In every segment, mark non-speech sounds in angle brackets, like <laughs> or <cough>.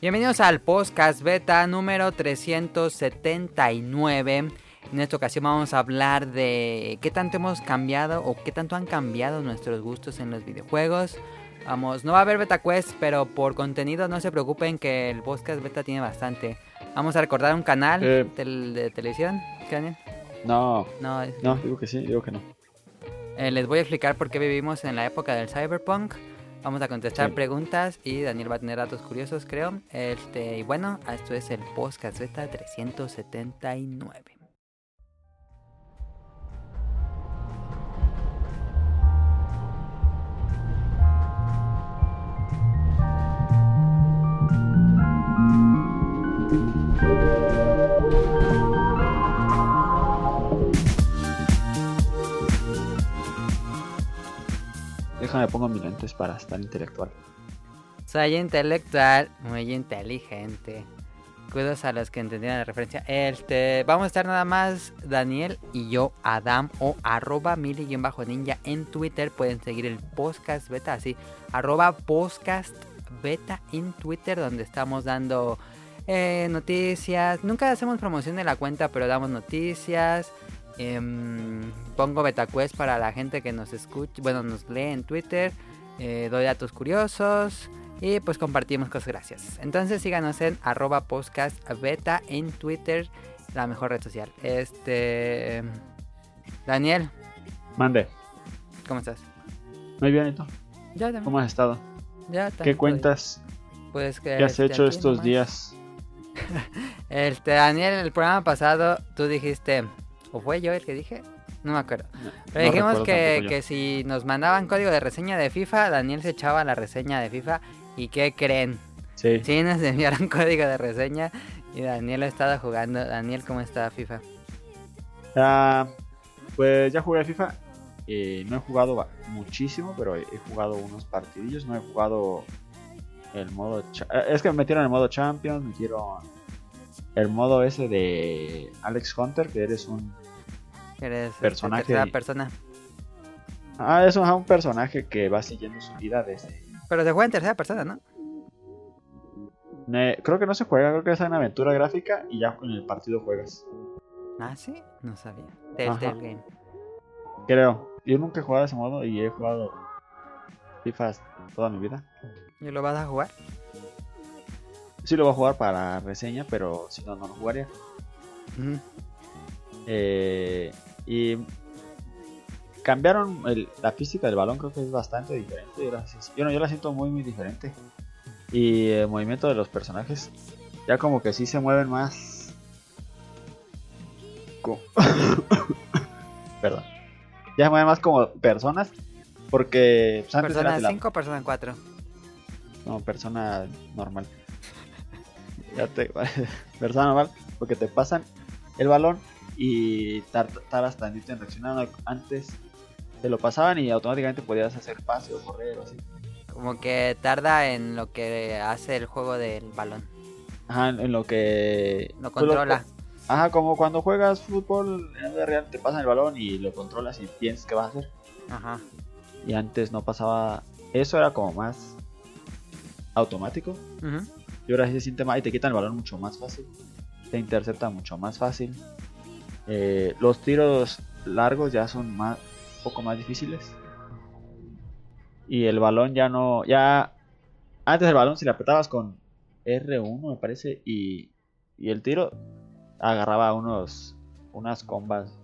Bienvenidos al podcast beta número 379. En esta ocasión vamos a hablar de qué tanto hemos cambiado o qué tanto han cambiado nuestros gustos en los videojuegos. Vamos, no va a haber beta quest, pero por contenido no se preocupen que el podcast beta tiene bastante. Vamos a recordar un canal Eh. tel- de televisión. ¿Qué, Daniel? No, No, no, digo que sí, digo que no. Eh, les voy a explicar por qué vivimos en la época del cyberpunk. Vamos a contestar Sí. preguntas y Daniel va a tener datos curiosos, creo. Este, y bueno, esto es el podcast beta 379. Déjame pongo mis lentes para estar intelectual. Soy intelectual, muy inteligente. Cuidos a los que entendieron la referencia. Este, vamos a estar nada más Daniel y yo, Adam o arroba mili-ninja en Twitter. Pueden seguir el podcast beta así, arroba podcast beta en Twitter donde estamos dando eh, noticias. Nunca hacemos promoción de la cuenta, pero damos noticias. Em, pongo BetaQuest para la gente que nos escucha, bueno, nos lee en Twitter. eh, doy datos curiosos y pues compartimos cosas gracias. Entonces síganos en arroba podcast beta en Twitter, la mejor red social. Este... Daniel, Mande. ¿cómo estás? Muy bien, ¿y tú? Ya, también. ¿Cómo has estado? Ya, ¿Qué también, cuentas? Pues que ¿Qué has este, hecho estos nomás. días? <laughs> Este, Daniel, el programa pasado tú dijiste, o fue yo el que dije, no me acuerdo. Pero dijimos que, que si nos mandaban código de reseña de FIFA, Daniel se echaba la reseña de FIFA. ¿Y qué creen? Sí. Sí, nos enviaron <laughs> código de reseña y Daniel ha estado jugando. Daniel, ¿cómo está FIFA? Ah, pues ya jugué a FIFA. Eh, no he jugado muchísimo, pero he jugado unos partidillos. No he jugado el modo... eh, Es que me metieron el modo Champions, me metieron el modo ese de Alex Hunter, que eres un... Eres este, Personaje. tercera persona. Ah, es un, personaje que va siguiendo su vida desde... Pero se juega en tercera persona, ¿no? Ne- creo que no se juega, creo que es una aventura gráfica y ya en el partido juegas. Ah, sí, no sabía. Telltale Ajá. Game. Creo. Yo nunca he jugado de ese modo y he jugado FIFA toda mi vida. ¿Y lo vas a jugar? Sí lo voy a jugar para reseña, pero si no, no lo jugaría. Ujú. Eh, y cambiaron el- la física del balón, creo que es bastante diferente. Yo la, yo no, yo la siento muy, muy diferente. Y el movimiento de los personajes, ya como que sí se mueven más. <coughs> Perdón. Ya se mueven más como personas. Porque pues, antes ¿Persona de la- 5 o persona 4? no, persona normal. Ya te... <laughs> persona normal, porque te pasan el balón y tar- tardas tantito en reaccionar. Antes te lo pasaban y automáticamente podías hacer pase o correr o así. Como que tarda en lo que hace el juego del balón. Ajá, en lo que... Lo controla. Ajá, como cuando juegas fútbol en la vida real, te pasan el balón y lo controlas y piensas qué vas a hacer. Ajá. Y antes no pasaba... Eso era como más automático. Ujú. Y ahora sí se siente más y te quitan el balón mucho más fácil. Te interceptan mucho más fácil. Eh, los tiros largos ya son más, un poco más difíciles. Y el balón ya no. Ya. Antes el balón, si le apretabas con R1, me parece, y, y el tiro agarraba unos. Unas combas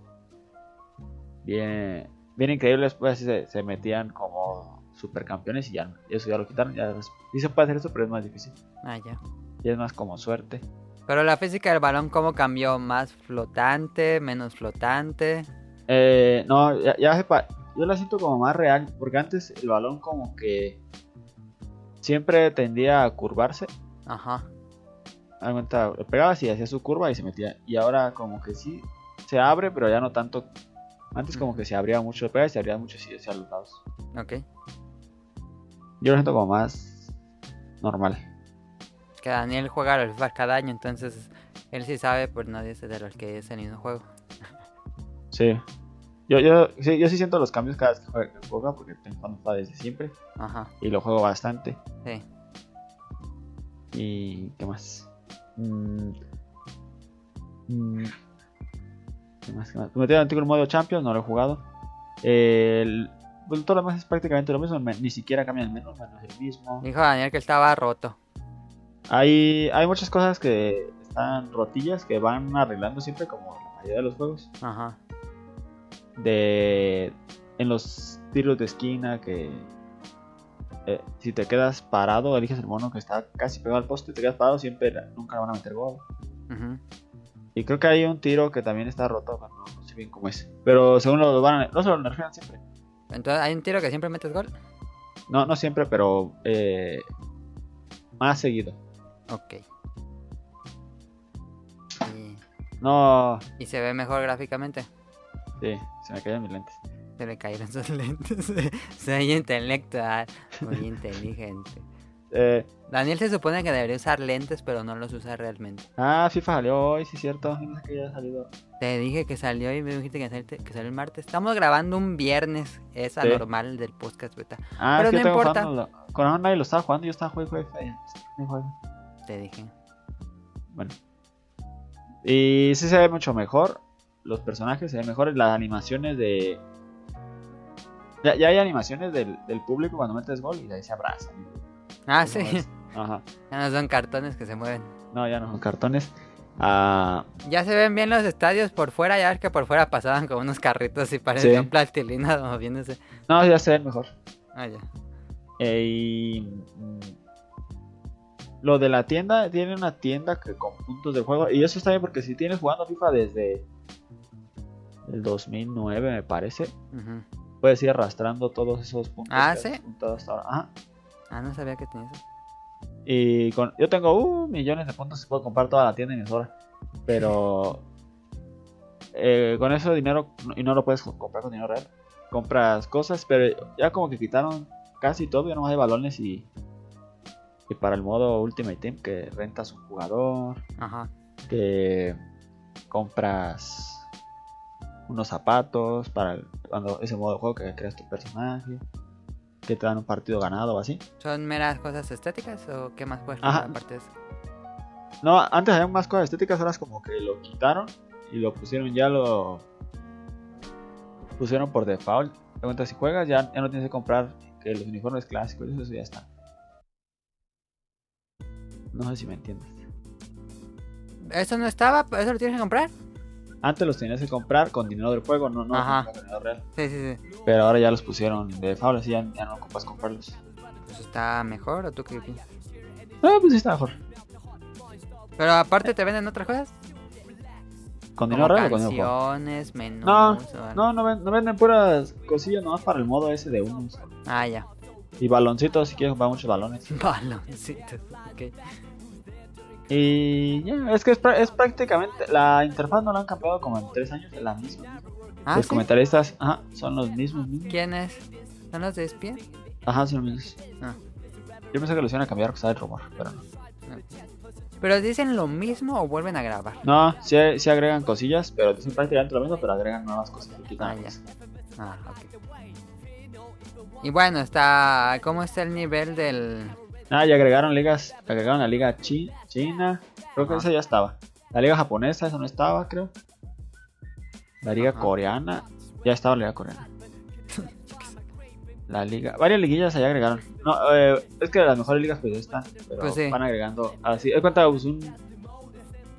bien, bien increíbles. Pues se, se metían como supercampeones y ya eso ya lo quitaron. Ya, sí se puede hacer eso, pero es más difícil. Ah, ya. Y es más como suerte. Pero la física del balón, ¿cómo cambió? ¿Más flotante? ¿Menos flotante? Eh, no, ya, ya sepa, yo la siento como más real, porque antes el balón como que siempre tendía a curvarse. Ajá. Le pegabas y hacía su curva y se metía. Y ahora como que sí se abre, pero ya no tanto. Antes como que se abría mucho, pegabas y se abría mucho así hacia los lados. Ok. Yo lo siento como más normal. Que Daniel juega a los FIFA cada año, entonces él sí sabe, pues nadie dice de los que es el mismo juego. Sí. Yo, yo, sí, yo sí siento los cambios cada vez que juega, que juega porque tengo FIFA desde siempre Ajá, y lo juego bastante. sí. ¿Y qué más? Mm, mm, ¿Qué más? ¿Qué más? Metieron el modo Champions, no lo he jugado. El, pues, todo lo demás es prácticamente lo mismo, me- ni siquiera cambia el menú, no es el mismo. Dijo Daniel que estaba roto. Hay, hay muchas cosas que están rotillas que van arreglando siempre, como la mayoría de los juegos. Ajá. De en los tiros de esquina que eh, si te quedas parado, eliges el mono que está casi pegado al poste, te quedas parado, siempre nunca van a meter gol. ujú. Y creo que hay un tiro que también está roto, pero no, no sé bien cómo es. Pero según lo van a, no se lo nerfean siempre. Entonces, ¿hay un tiro que siempre metes gol? No, no siempre, pero eh, más seguido. Ok. Y, No, y se ve mejor gráficamente. sí, se me caían mis lentes. Se le cayeron sus lentes. <laughs> Soy intelectual, muy inteligente. Eh, Daniel se supone que debería usar lentes, pero no los usa realmente. ah, FIFA salió hoy, sí cierto. No sé que ya ha salido. Te dije que salió y me dijiste que salió, que salió el martes. Estamos grabando un viernes. Es Sí. anormal del podcast beta. Ah, Pero es que no importa. jugando- Con nadie lo estaba jugando, yo estaba jugando no juego. Te dije. Bueno. Y sí se ve mucho mejor. Los personajes se ven mejores. Las animaciones de. Ya, ya hay animaciones del, del público cuando metes gol y de ahí se abrazan. Ah, ¿Cómo sí. ves? Ajá. <laughs> Ya no son cartones que se mueven. No, ya no son cartones. Ah, Ya se ven bien los estadios por fuera. Ya ves que por fuera pasaban como unos carritos y parecían Sí. plastilina <laughs> moviéndose. no, ya se ven mejor. Ah, ya. Eh, y, lo de la tienda, tiene una tienda que con puntos del juego. Y eso está bien porque si tienes jugando FIFA desde el 2009, me parece, puedes ir arrastrando todos esos puntos. Ah, ¿sí? hasta ahora. Ajá. Ah, no sabía que tenía eso. Y con, yo tengo uh, millones de puntos y puedo comprar toda la tienda y me sobra. Pero eh, con eso dinero, y no lo puedes co- comprar con dinero real. Compras cosas, pero ya como que quitaron casi todo, ya no hay balones y, y para el modo Ultimate Team que rentas un jugador, Ajá. que compras unos zapatos para el- cuando ese modo de juego que creas tu personaje, que te dan un partido ganado o así. ¿Son meras cosas estéticas o qué más puedes Ajá. aparte de eso? No, antes había más cosas estéticas, ahora es como que lo quitaron y lo pusieron ya lo pusieron por default. De cuenta, si juegas ya, ya no tienes que comprar que los uniformes clásicos, eso ya está. No sé si me entiendes. ¿Eso no estaba? ¿Eso lo tienes que comprar? Antes los tenías que comprar con dinero del juego, no, no Ajá. con dinero real. Sí, sí, sí. Pero ahora ya los pusieron de default, así ya, ya no ocupas comprarlos. Pues está mejor o tú qué piensas? Ah, pues sí está mejor. Pero aparte te venden otras cosas. ¿Con dinero real o con canciones, menús No. No, no, ven- no venden puras cosillas nomás para el modo ese de unos. Ah, ya. Y baloncitos, si quieres comprar muchos balones. <laughs> Baloncitos. ok. Y ya, es que es, es prácticamente. La interfaz no la han cambiado como en tres años, es la misma. Ah, los ¿sí? comentaristas ajá, son los mismos. mismos. ¿Quién es? ¿Son los de espía? Ajá, son los mismos. Ah. Yo pensé que los iban a cambiar, que estaba el rumor, pero no. ¿Pero dicen lo mismo o vuelven a grabar? No, sí, sí agregan cosillas, pero dicen prácticamente lo mismo, pero agregan nuevas cosas. Ah, ya. Ah, ok. Y bueno, está... ¿Cómo está el nivel del...? Ah, y agregaron ligas, agregaron la liga chi- china, creo que Ajá. esa ya estaba. La liga japonesa, esa no estaba, creo. La liga Ajá. coreana, ya estaba la liga coreana. La liga, varias liguillas allá agregaron. No, eh, es que las mejores ligas pues ya están, pero Pues sí. van agregando así. Es cuenta pues, un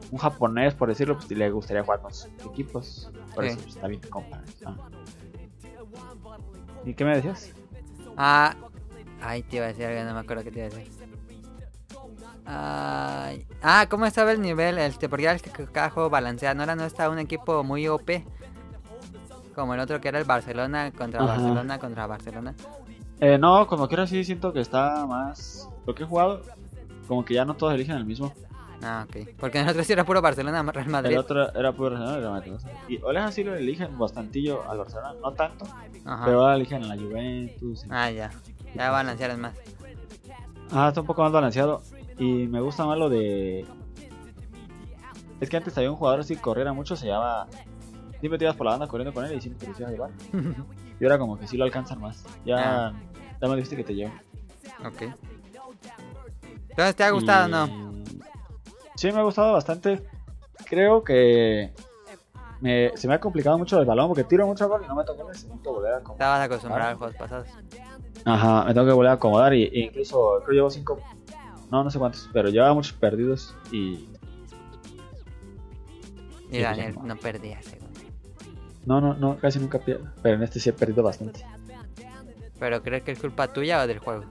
un japonés, por decirlo, pues le gustaría jugar con sus equipos. Por Sí. eso pues, está bien. Ah. ¿Y qué me decías? Ah... Ay, te iba a decir algo, no me acuerdo qué te iba a decir. Ay. Ah, ¿cómo estaba el nivel? Este, porque ya es que cada juego balancea. No era no está un equipo muy OP. Como el otro que era el Barcelona contra Ajá. Barcelona contra Barcelona. Eh, no, como quiera sí siento que está más... Lo que he jugado, como que ya no todos eligen el mismo. Ah, ok. Porque en el otro sí era puro Barcelona, <laughs> Real Madrid. El otro era puro Barcelona Real Madrid. Y Oleja sí lo eligen bastantillo al Barcelona, no tanto, Ajá. pero ahora eligen a la Juventus. y- Ah, ya. Ya balancearon más. Ah, está un poco más balanceado. Y me gusta más lo de. Es que antes había un jugador así que corriera mucho, se llama. Siempre te ibas por la banda corriendo con él y siempre te a llevar. <laughs> Y ahora como que sí lo alcanzan más. Ya. Ah. Ya me dijiste que te llevo. ok. Entonces, ¿te ha gustado o no? Sí, me ha gustado bastante. Creo que me- se me ha complicado mucho el balón porque tiro mucho gol y no me toca goles. Necesito volver a acomodar. Estabas acostumbrado a los juegos pasados. Ajá, me tengo que volver a acomodar y, e incluso creo que llevo cinco, no, no sé cuántos, pero llevaba muchos perdidos y Y Daniel no perdía según. no, no, no, casi nunca pierdo, pero en este sí he perdido bastante. ¿Pero crees que es culpa tuya o del juego?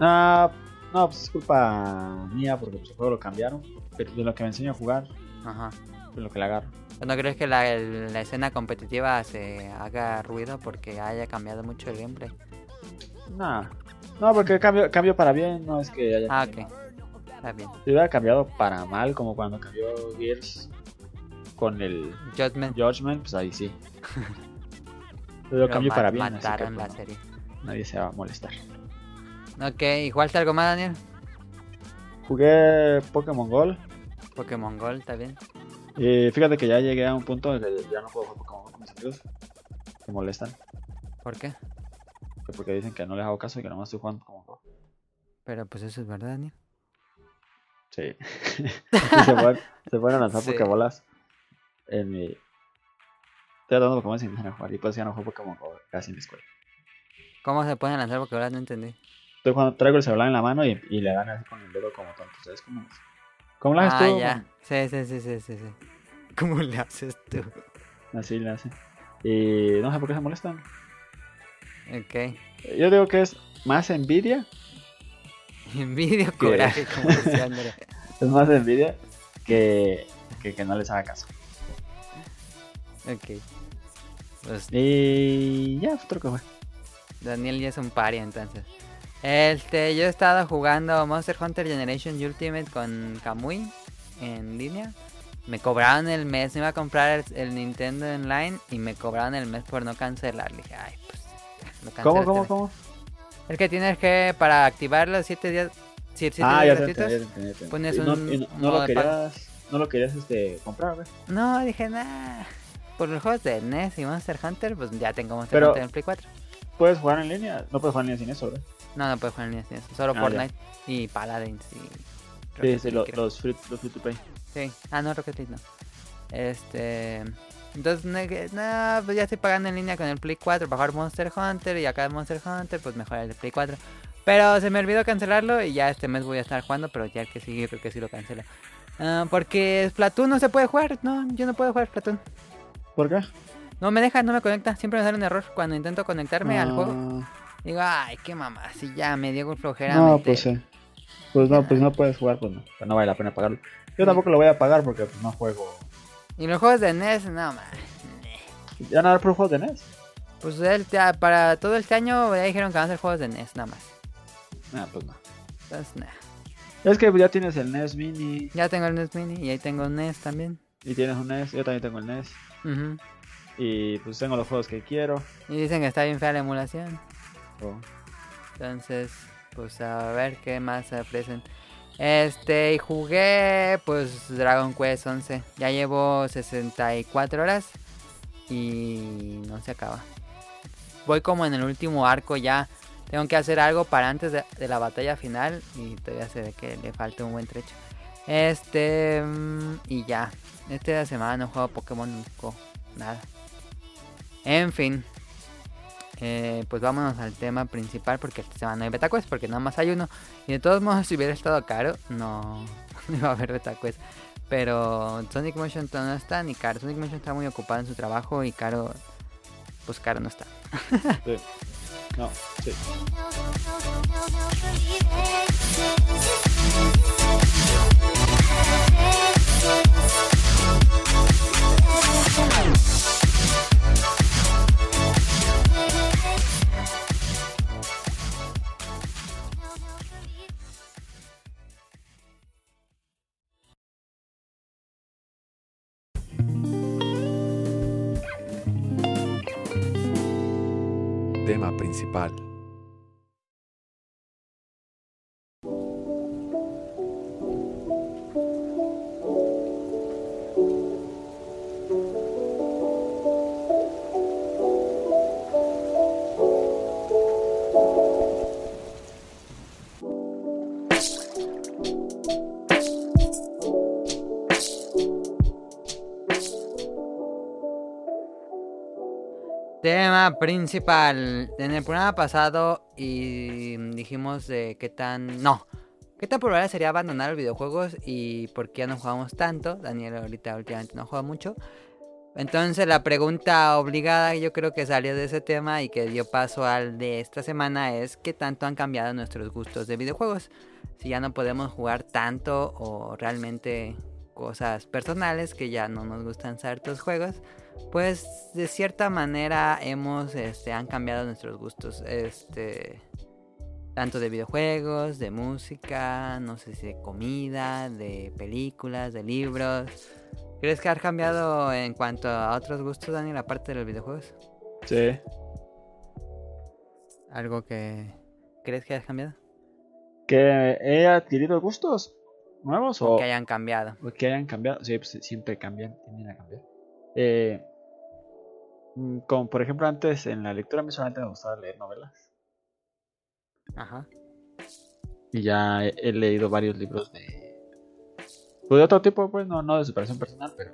Ah, no, pues es culpa mía porque pues, el juego lo cambiaron, pero de lo que me enseño a jugar, Ajá. de lo que le agarro. ¿No crees que la, la escena competitiva se haga ruido porque haya cambiado mucho el gameplay? Nah, no, porque cambio, cambio para bien, no es que haya Ah, cambiado. ok. Está bien. Si hubiera cambiado para mal, como cuando cambió Gears con el Judgment. Judgment, pues ahí sí. <laughs> Pero pero para bien, así que, Mataron pues, la serie. nadie se va a molestar. Ok, ¿y jugaste algo más, Daniel? Jugué Pokémon Gold Pokémon Gold, ¿está bien? y fíjate que ya llegué a un punto en que ya no puedo jugar Pokémon Go con mis amigos. Me molestan, ¿Por qué? que porque dicen que no les hago caso y que nomás estoy jugando Pokémon Go. Pero pues eso es verdad, Daniel. Sí. <laughs> Se, pueden, se pueden lanzar Sí. Pokébolas en mi... Estoy dando Pokémon sin de jugar y pues ya no juego Pokémon Go casi en escuela. ¿Cómo se pueden lanzar Pokébolas? No entendí. Estoy jugando, traigo el celular en la mano y, y le dan así con el dedo como tonto. ¿Sabes cómo? ¿Cómo lo haces Ah, tú? ya. Sí, sí, sí, sí, sí, sí. <laughs> ¿Cómo le haces tú? Así le hacen. Y no sé por qué se molestan. Ok. Yo digo que es más envidia. <laughs> Envidia o coraje, como <laughs> decía. Es más envidia que, que, que no les haga caso. Ok. Pues Y ya, otro que fue. Daniel ya es un pari entonces. Este, yo he estado jugando Monster Hunter Generation Ultimate con Kamui en línea. Me cobraron el mes, me iba a comprar el, el Nintendo Online y me cobraron el mes por no cancelar. Le dije, ay, pues. Cancelo ¿Cómo, cómo, mes". cómo? El que tienes que, para activar los 7 días. 7 ah, ya días gratuitos. entendí, ya entendí, entendí. pones no, un no, no lo querías, no lo querías este, comprar, güey. No, dije, nada. Por los juegos de NES y Monster Hunter, pues ya tengo Monster Pero- Hunter en Play 4. Puedes jugar en línea. No puedes jugar en línea sin eso, ¿verdad? No, no puedes jugar en NES, sin eso, solo Ah, ya. Fortnite y Paladins y. Sí, Rocket sí, League, lo- los, free, los free to play. Sí. Ah, no, Rocket League no. Este. Entonces, no, pues ya estoy pagando en línea con el Play 4 para jugar Monster Hunter y acá Monster Hunter, pues mejor el Play 4. Pero se me olvidó cancelarlo y ya este mes voy a estar jugando, pero ya el que sigue creo que sí lo cancelo. Ah, porque Splatoon no se puede jugar, no, yo no puedo jugar Splatoon. ¿Por qué? No me deja, no me conecta, siempre me sale un error cuando intento conectarme al juego. Ah, Digo, ay, qué mamá, si ya me dio flojera. No, meter- pues sí. Pues no, pues no puedes jugar, pues no. Pues no vale la pena pagarlo. Yo tampoco lo voy a pagar porque pues, no juego. Y los juegos de NES, no, man. ¿Ya no hay por juegos de NES? Pues el, te- para todo este año ya dijeron que van a ser juegos de NES, nada más. Ah, pues no. Entonces, nah. Es que ya tienes el NES Mini Ya tengo el NES Mini y ahí tengo un NES también. y tienes un NES. Yo también tengo el NES. Y pues tengo los juegos que quiero. Y dicen que está bien fea la emulación. Entonces, pues a ver qué más ofrecen. Este, y jugué pues Dragon Quest 11. Ya llevo 64 horas y no se acaba. Voy como en el último arco ya. Tengo que hacer algo para antes de, la batalla final y todavía se ve que le falta un buen trecho. Este, mm, y ya. Esta semana no juego Pokémon. Nada. En fin. Eh, pues vámonos al tema principal porque esta semana no hay BetaQuest porque nada más hay uno. Y de todos modos, <laughs> si hubiera estado caro, no, <laughs> no iba a haber BetaQuest. Pero Sonic Motion no está ni Caro. Sonic Motion está muy ocupado en su trabajo y Caro, pues Caro no está. <laughs> Sí. No, sí. Tema principal. Principal. En el programa pasado y dijimos de qué tan... No. ¿Qué tan probable sería abandonar los videojuegos y por qué ya no jugamos tanto? Daniel ahorita últimamente no juega mucho. Entonces la pregunta obligada yo creo que salió de ese tema y que dio paso al de esta semana es qué tanto han cambiado nuestros gustos de videojuegos. Si ya no podemos jugar tanto o realmente cosas personales que ya no nos gustan ciertos juegos pues de cierta manera hemos, este, han cambiado nuestros gustos, este, tanto de videojuegos, de música, no sé si de comida, de películas, de libros. ¿Crees que ha cambiado en cuanto a otros gustos, Daniel, aparte de los videojuegos? Sí. ¿Algo que crees que haya cambiado? ¿Que he adquirido gustos nuevos o, que hayan cambiado? O que hayan cambiado. Sí, pues, siempre cambian, tienden a cambiar. Eh, mm, como por ejemplo antes en la lectura a mí solamente me gustaba leer novelas. Ajá. Y ya he, leído varios libros de... Pues de otro tipo, pues no, no de superación personal, pero...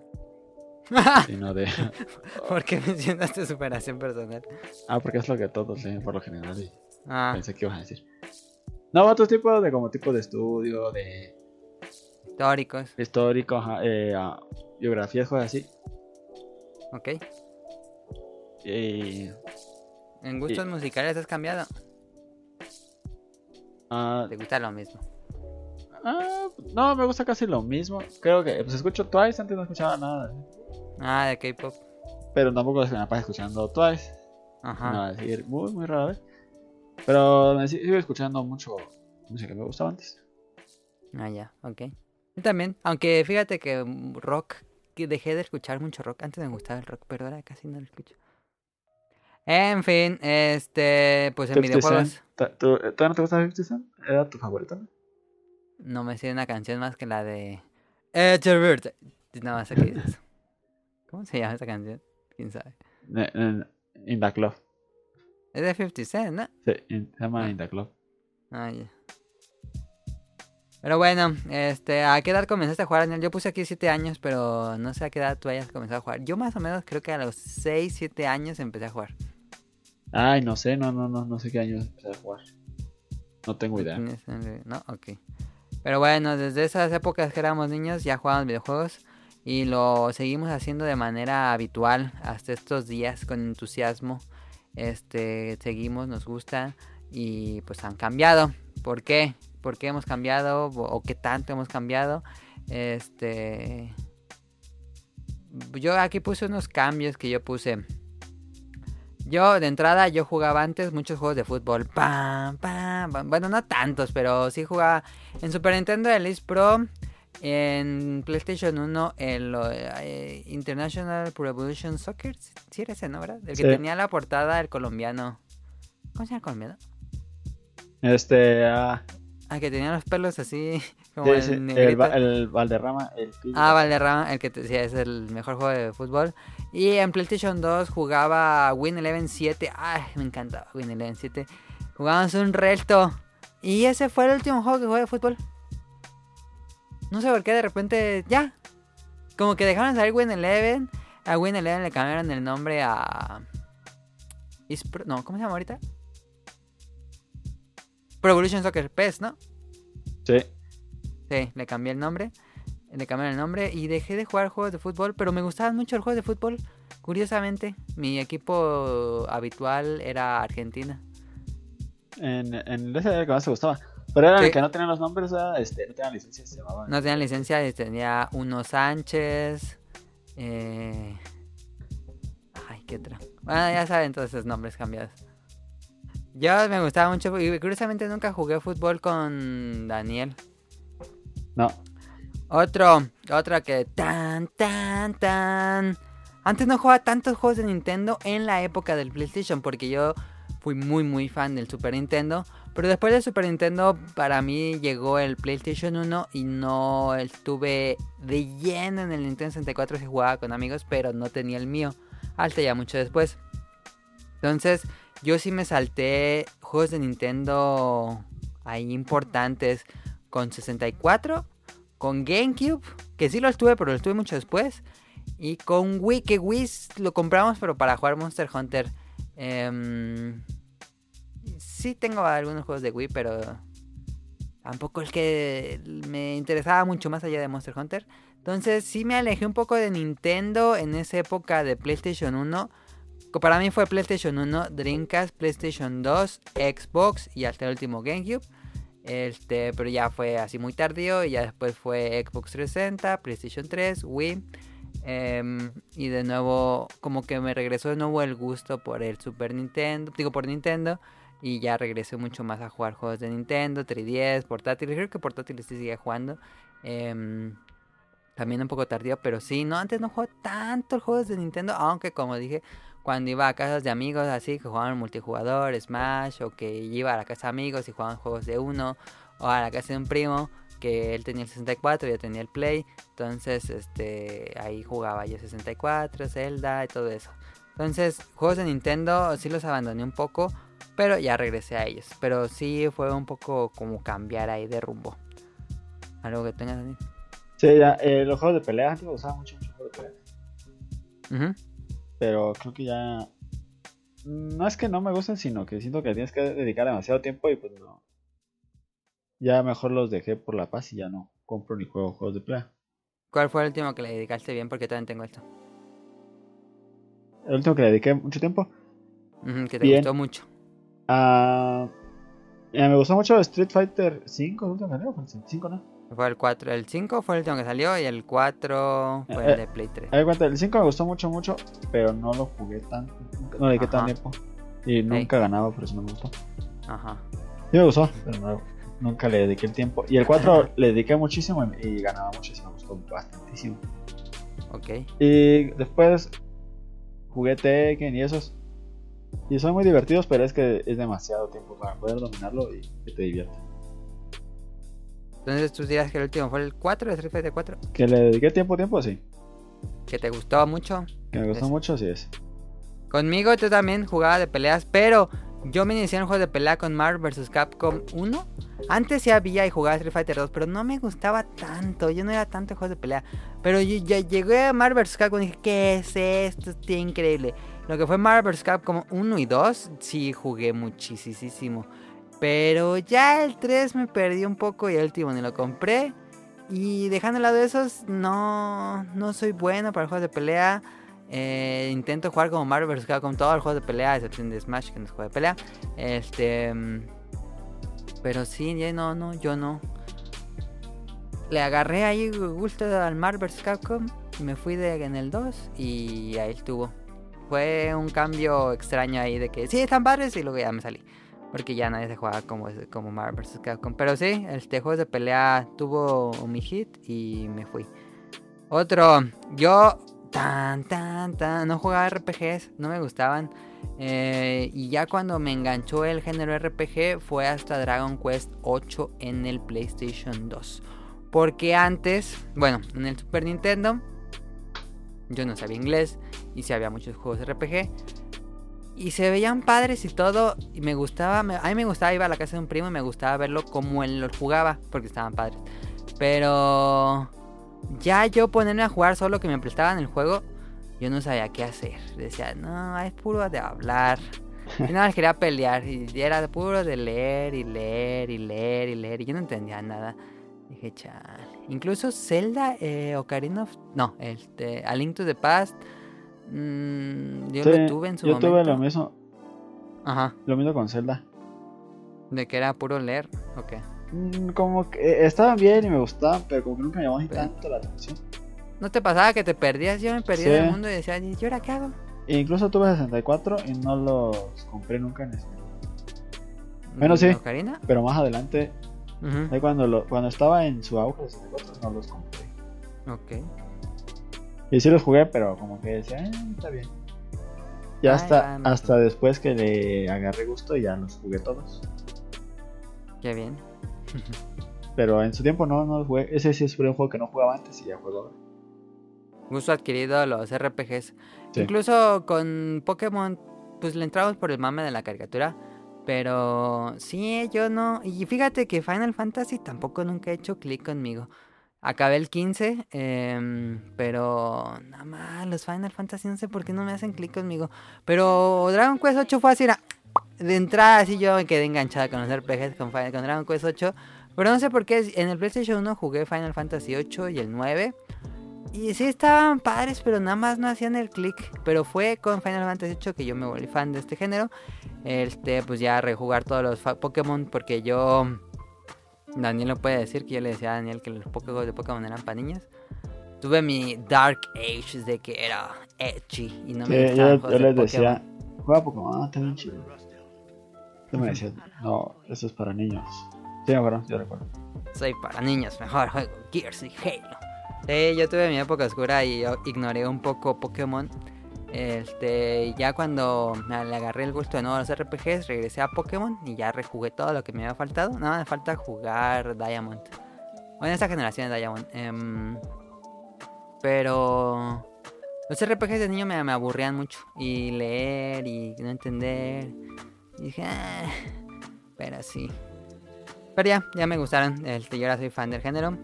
<laughs> sino de... <laughs> ¿Por qué mencionaste superación personal? Ah, porque es lo que todos leen por lo general y ah. pensé que ibas a decir. No, otro tipo de como tipo de estudio, de... Históricos. Históricos, eh, ah, biografías, cosas así. Ok. Y... ¿En gustos musicales has cambiado? Ah, ¿Te gusta lo mismo? Ah, no, me gusta casi lo mismo. Creo que pues escucho Twice, antes no escuchaba nada. Ah, de K-pop. Pero tampoco me pasa escuchando Twice. Ajá. No, decir, muy, muy rara vez. Pero me sigo escuchando mucho música que me gustaba antes. Ah, ya, ok. Yo también, aunque fíjate que rock dejé de escuchar mucho rock. Antes me gustaba el rock, pero ahora casi no lo escucho. En fin, este, pues en videojuegos. ¿Tú, no te gusta 50 Cent? ¿Era tu favorito? No, me sé una canción más que la de No, más aquí <laughs> ¿Cómo se llama esa canción? ¿Quién sabe? In the Club. Es de 50 Cent, ¿no? Sí, se llama ah. In the Club. Ah, ya. Pero bueno, este, ¿a qué edad comenzaste a jugar, Daniel? Yo puse aquí 7 años, pero no sé a qué edad tú hayas comenzado a jugar. Yo más o menos creo que a los 6, 7 años empecé a jugar. Ay, no sé, no, no, no, no sé qué años empecé a jugar. No tengo idea. No, ok. Pero bueno, desde esas épocas que éramos niños ya jugábamos videojuegos y lo seguimos haciendo de manera habitual hasta estos días con entusiasmo. Este, seguimos, nos gusta y pues han cambiado. ¿Por qué? Por qué hemos cambiado o qué tanto hemos cambiado. Este. Yo aquí puse unos cambios que yo puse. Yo de entrada yo jugaba antes muchos juegos de fútbol. Pam, pam, Bueno, no tantos, pero sí jugaba en Super Nintendo el Elite Pro. En PlayStation 1 el eh, International Pro Evolution Soccer. Sí era ese, ¿no? ¿verdad? El que tenía la portada el colombiano. ¿Cómo se llama el colombiano? Este... Uh, Ah, que tenía los pelos así, <laughs> como el, el, Valderrama. El ah, Valderrama, el que te decía es el mejor juego de fútbol. Y en PlayStation 2 jugaba Win Eleven 7. Ay, me encantaba Win Eleven 7. Jugábamos un resto. Y ese fue el último juego que jugué de fútbol. No sé por qué de repente ya. Como que dejaron de salir Win Eleven. A Win Eleven le cambiaron el nombre a... No, ¿cómo se llama ahorita? Pro Evolution Soccer PES, ¿no? Sí. Sí, le cambié el nombre. Le cambié el nombre y dejé de jugar juegos de fútbol, pero me gustaban mucho los juegos de fútbol. Curiosamente, mi equipo habitual era Argentina. En, en ese era el que más te gustaba. Pero era el que no tenía los nombres, este, no tenían licencia, se No tenían licencia, tenía Uno Sánchez. Eh... Ay, qué otra. Bueno, ya saben todos esos nombres cambiados. Yo me gustaba mucho y curiosamente nunca jugué fútbol con Daniel. No. Otro, otro que tan, tan, tan. Antes no jugaba tantos juegos de Nintendo en la época del PlayStation porque yo fui muy, muy fan del Super Nintendo. Pero después del Super Nintendo para mí llegó el PlayStation 1 y no estuve de lleno en el Nintendo 64 si jugaba con amigos, pero no tenía el mío. Hasta ya mucho después. Entonces yo sí me salté juegos de Nintendo ahí importantes con 64, con GameCube, que sí lo estuve, pero lo estuve mucho después. Y con Wii, que Wii lo compramos, pero para jugar Monster Hunter. Em, sí tengo algunos juegos de Wii, pero tampoco el que me interesaba mucho más allá de Monster Hunter. Entonces sí me alejé un poco de Nintendo en esa época de PlayStation 1. Para mí fue PlayStation 1, Dreamcast, PlayStation 2, Xbox y hasta el último GameCube. Este, pero ya fue así muy tardío y ya después fue Xbox 360, PlayStation 3, Wii. Em, y de nuevo, como que me regresó de nuevo el gusto por el Super Nintendo, digo por Nintendo. Y ya regresé mucho más a jugar juegos de Nintendo, 3DS, portátiles. Creo que portátiles sí sigue jugando. Em, también un poco tardío, pero sí, no, antes no jugaba tantos juegos de Nintendo, aunque como dije, cuando iba a casas de amigos así, que jugaban multijugador, Smash, o que iba a la casa de amigos y jugaban juegos de uno, o a la casa de un primo, que él tenía el 64 y yo tenía el Play, entonces este ahí jugaba yo 64, Zelda y todo eso. Entonces, juegos de Nintendo sí los abandoné un poco, pero ya regresé a ellos. Pero sí fue un poco como cambiar ahí de rumbo. ¿Algo que tengas, Dani? Sí, ya, eh, los juegos de pelea, antes me gustaban mucho, mucho juegos de pelea. Pero creo que ya. No es que no me gusten, sino que siento que tienes que dedicar demasiado tiempo y pues no. Ya mejor los dejé por la paz y ya no compro ni juego juegos de pelea. ¿Cuál fue el último que le dedicaste bien? Porque también tengo esto. El último que le dediqué mucho tiempo. que te gustó mucho. Ah, me gustó mucho Street Fighter 5, el último que salió, el 5, ¿no? Fue el 4, el 5 fue el último que salió y el 4 fue el Eh, de Play 3. Hay cuenta, el 5 me gustó mucho, mucho, pero no lo jugué tanto. No le dediqué tan tiempo. Y nunca ganaba, por eso no me gustó. Ajá. Sí me gustó, pero no, nunca le dediqué el tiempo. Y el 4 le dediqué muchísimo y, y ganaba muchísimo, me gustó bastantísimo. Ok. Y después jugué Tekken y esos. Y son muy divertidos, pero es que es demasiado tiempo para poder dominarlo y que te divierta. Entonces tú dirás que el último fue el 4 de Street Fighter 4. Que le dediqué tiempo, tiempo, sí. Que te gustó mucho. Que me gustó Es- mucho, sí es. Conmigo tú también jugaba de peleas, pero yo me inicié en juegos de pelea con Marvel vs. Capcom 1. Antes sí había y jugaba Street Fighter 2, pero no me gustaba tanto. Yo no era tanto de juegos de pelea. Pero yo, ya llegué a Marvel vs. Capcom y dije, ¿qué es esto? Está increíble. Lo que fue Marvel vs. Capcom 1 y 2, sí jugué muchísimo. Pero ya el 3 me perdí un poco y el último ni lo compré. Y dejando al lado de esos, no, no soy bueno para juegos de pelea. Eh, intento jugar como Marvel vs. Capcom todos los juegos de pelea, excepción de Smash, que no es juego de pelea. Este. mm, Pero sí, ya no, no, yo no. Le agarré ahí gusto al Marvel vs. Capcom. Me fui de, en el 2 y ahí estuvo. Fue un cambio extraño ahí de que sí, están padres y luego ya me salí. Porque ya nadie se juega como, como Marvel vs. Capcom. Pero sí, este juego de pelea tuvo mi hit y me fui. Otro, yo tan, tan, tan, no jugaba RPGs, no me gustaban. Eh, y ya cuando me enganchó el género RPG fue hasta Dragon Quest 8 en el PlayStation 2. Porque antes, bueno, en el Super Nintendo, yo no sabía inglés y sí había muchos juegos RPG. Y se veían padres y todo. Y me gustaba, me- a mí me gustaba, iba a la casa de un primo y me gustaba verlo como él los jugaba, porque estaban padres. Pero ya yo ponerme a jugar solo que me prestaban el juego, yo no sabía qué hacer. Decía, no, es puro de hablar. Y nada más quería pelear. Y era puro de leer y leer y leer y leer. Y yo no entendía nada. Dije, chale. Incluso Zelda, eh, Ocarina of... No, este, A Link to the Past. Mm, yo Sí, lo tuve en su yo momento. tuve lo mismo, Ajá. lo mismo con Zelda. De que era puro leer. Ok. Mm, Como que eh, estaban bien y me gustaban, pero como que nunca me llamó Pero- tanto la atención. ¿No te pasaba que te perdías? Yo me perdía Sí. del mundo y decía, ¿y ahora qué hago? E incluso tuve 64 y no los compré nunca en ese. Bueno, sí. ¿Ocarina? Pero más adelante, ahí cuando, lo, cuando estaba en su auge de 64, no los compré. Ok. Y sí los jugué, pero como que decía, eh, está bien. Ya hasta, hasta después que le agarré gusto y ya los jugué todos. Qué bien. Pero en su tiempo no, no los jugué. Ese sí fue un juego que no jugaba antes y ya juego ahora. Gusto adquirido los RPGs. Sí. Incluso con Pokémon, pues le entramos por el mame de la caricatura. Pero sí, yo no. Y fíjate que Final Fantasy tampoco nunca ha hecho clic conmigo. Acabé el 15, em, pero nada más los Final Fantasy no sé por qué no me hacen clic conmigo. Pero Dragon Quest 8 fue así, era, de entrada así yo me quedé enganchada con los RPGs con, con Dragon Quest 8. Pero no sé por qué, en el PlayStation 1 jugué Final Fantasy 8 y el 9. Y sí estaban padres, pero nada más no hacían el clic. Pero fue con Final Fantasy 8 que yo me volví fan de este género. Este, pues ya rejugar todos los Pokémon porque yo... Daniel no puede decir que yo le decía a Daniel que los Pokémon de Pokémon eran para niñas. Tuve mi Dark Age de que era edgy y no me Sí, yo, juegos yo de les Pokémon. decía, juega Pokémon, ah, está bien chido. Tú me decías, no, eso es para niños. Sí, me acuerdo, yo recuerdo. Soy para niños, mejor juego Gears y Halo. Sí, yo tuve mi época oscura y yo ignoré un poco Pokémon. Este, ya cuando le agarré el gusto de nuevo a los RPGs, regresé a Pokémon y ya rejugué todo lo que me había faltado. Nada, me falta jugar Diamond. Bueno, esta generación de Diamond. Em, pero los RPGs de niño me, me aburrían mucho. Y leer y no entender. Dije, "Ah", pero sí. Pero ya, ya me gustaron. Este, yo ahora soy fan del género.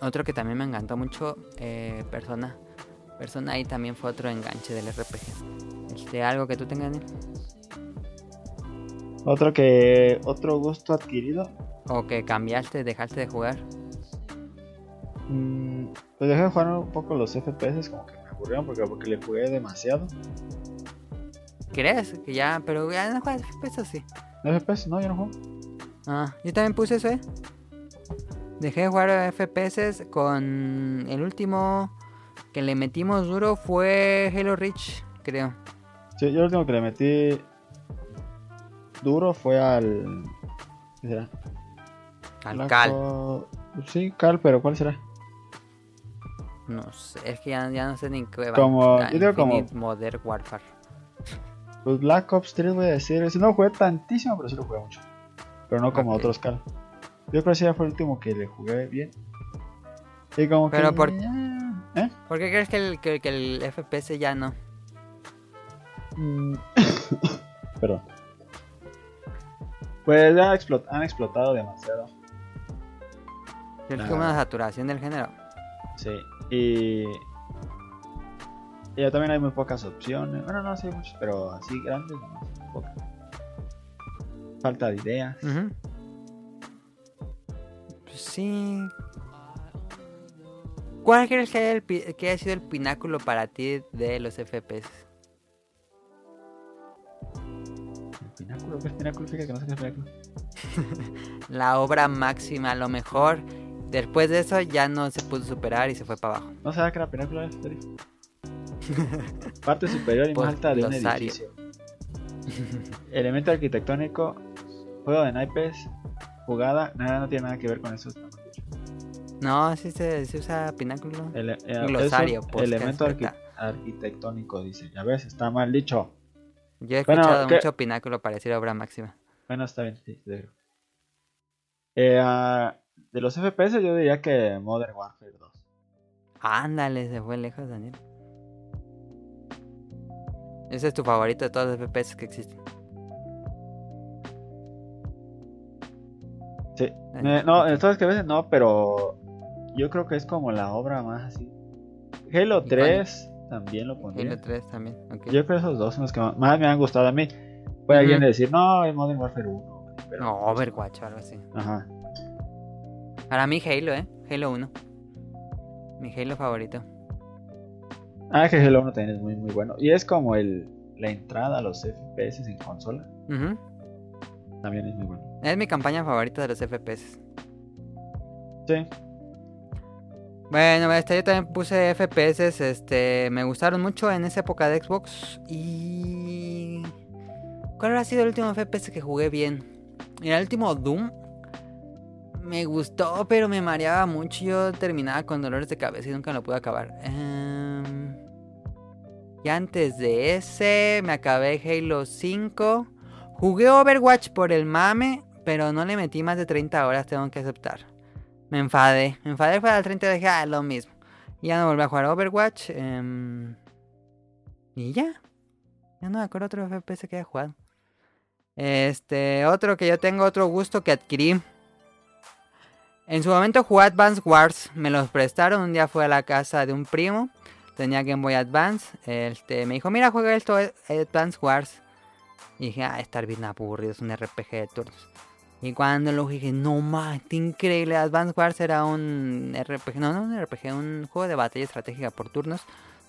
Otro que también me encantó mucho, eh, Persona. Persona ahí también fue otro enganche del RPG. Este, algo que tú tengas, Daniel? Otro que, otro gusto adquirido, O que cambiaste, dejaste de jugar. mm, pues dejé de jugar un poco los FPS, como que me aburrieron porque, porque le jugué demasiado. ¿Crees? Que ya, pero ya no juegas FPS o sí. FPS, no, yo no juego. Ah, yo también puse eso, eh. Dejé de jugar FPS con el último que le metimos duro fue Halo Reach, creo. Sí, yo lo último que le metí duro fue al. ¿Qué será? Al Cal. Sí, Cal, pero ¿cuál será? No sé, es que ya, ya no sé ni qué va. Como- yo digo como- Modern Warfare. Pues Black Ops 3 voy a decir. Ese no jugué tantísimo, pero sí lo jugué mucho. Pero no como otros Cal. Yo creo que ese ya fue el último que le jugué bien. Y como Pero que. por- ¿Eh? ¿Por qué crees que el, que, que el FPS ya no? Mm. <laughs> Perdón. Pues ya explot- han explotado demasiado. Creo que Ah. una saturación del género. Sí. Y. Y ya también hay muy pocas opciones. Bueno, no, sí hay muchas, pero así grandes, no, pocas. Falta de ideas. Pues sí. ¿Cuál crees que haya, el que haya sido el pináculo para ti de los FPS? El pináculo, ¿qué es pináculo? Fíjate que no sé qué es pináculo. <laughs> La obra máxima, a lo mejor. Después de eso ya no se pudo superar y se fue para abajo. No sabía que era pináculo era <laughs> serio. Parte superior y Pues, más alta de un edificio. Elemento arquitectónico, juego de naipes, jugada, nada, no tiene nada que ver con eso. No, sí se, se usa pináculo. Ele- eh, es Glosario, un podcast, elemento arquitectónico, dice. Ya ves, está mal dicho. Yo he Bueno, escuchado ¿qué? mucho pináculo para decir obra máxima. Bueno, está bien, sí, digo. Eh, ah, de los FPS yo diría que Modern Warfare 2. Ándale, se fue lejos, Daniel. Ese es tu favorito de todos los FPS que existen. Sí. Eh, no, en todas que veces no, pero yo creo que es como la obra más así. Halo 3 también lo pondría. Halo 3 también. ok. Yo creo que esos dos son los que más, me han gustado a mí. Puede alguien Ujú. decir, no, es Modern Warfare 1. Pero, No, Overwatch o algo así. Ajá. Para mí Halo, ¿eh? Halo 1. Mi Halo favorito. Ah, que Halo 1 también es muy, muy bueno. Y es como el, la entrada a los FPS en consola. Ujú. También es muy bueno. Es mi campaña favorita de los FPS. Sí. Bueno, este, yo también puse FPS, este, me gustaron mucho en esa época de Xbox y... ¿Cuál ha sido el último FPS que jugué bien? Mira, el último Doom me gustó, pero me mareaba mucho. Yo terminaba con dolores de cabeza y nunca lo pude acabar. Em, y antes de ese, me acabé Halo 5. Jugué Overwatch por el mame, pero no le metí más de 30 horas, tengo que aceptar. Me enfadé. Me enfadé para el 30 y dije, ah, lo mismo. Ya no volví a jugar Overwatch. em, y ya. Ya no me acuerdo otro FPS que haya jugado. Este, otro que yo tengo, otro gusto que adquirí. En su momento jugué Advance Wars, me los prestaron, un día fui a la casa de un primo, tenía Game Boy Advance, este, me dijo, mira, juega esto, eh, Advance Wars. Y dije, ah, estar bien aburrido, es un RPG de turnos. Y cuando lo dije, no más, increíble. Advance Wars era un RPG, no, no un RPG, un juego de batalla estratégica por turnos,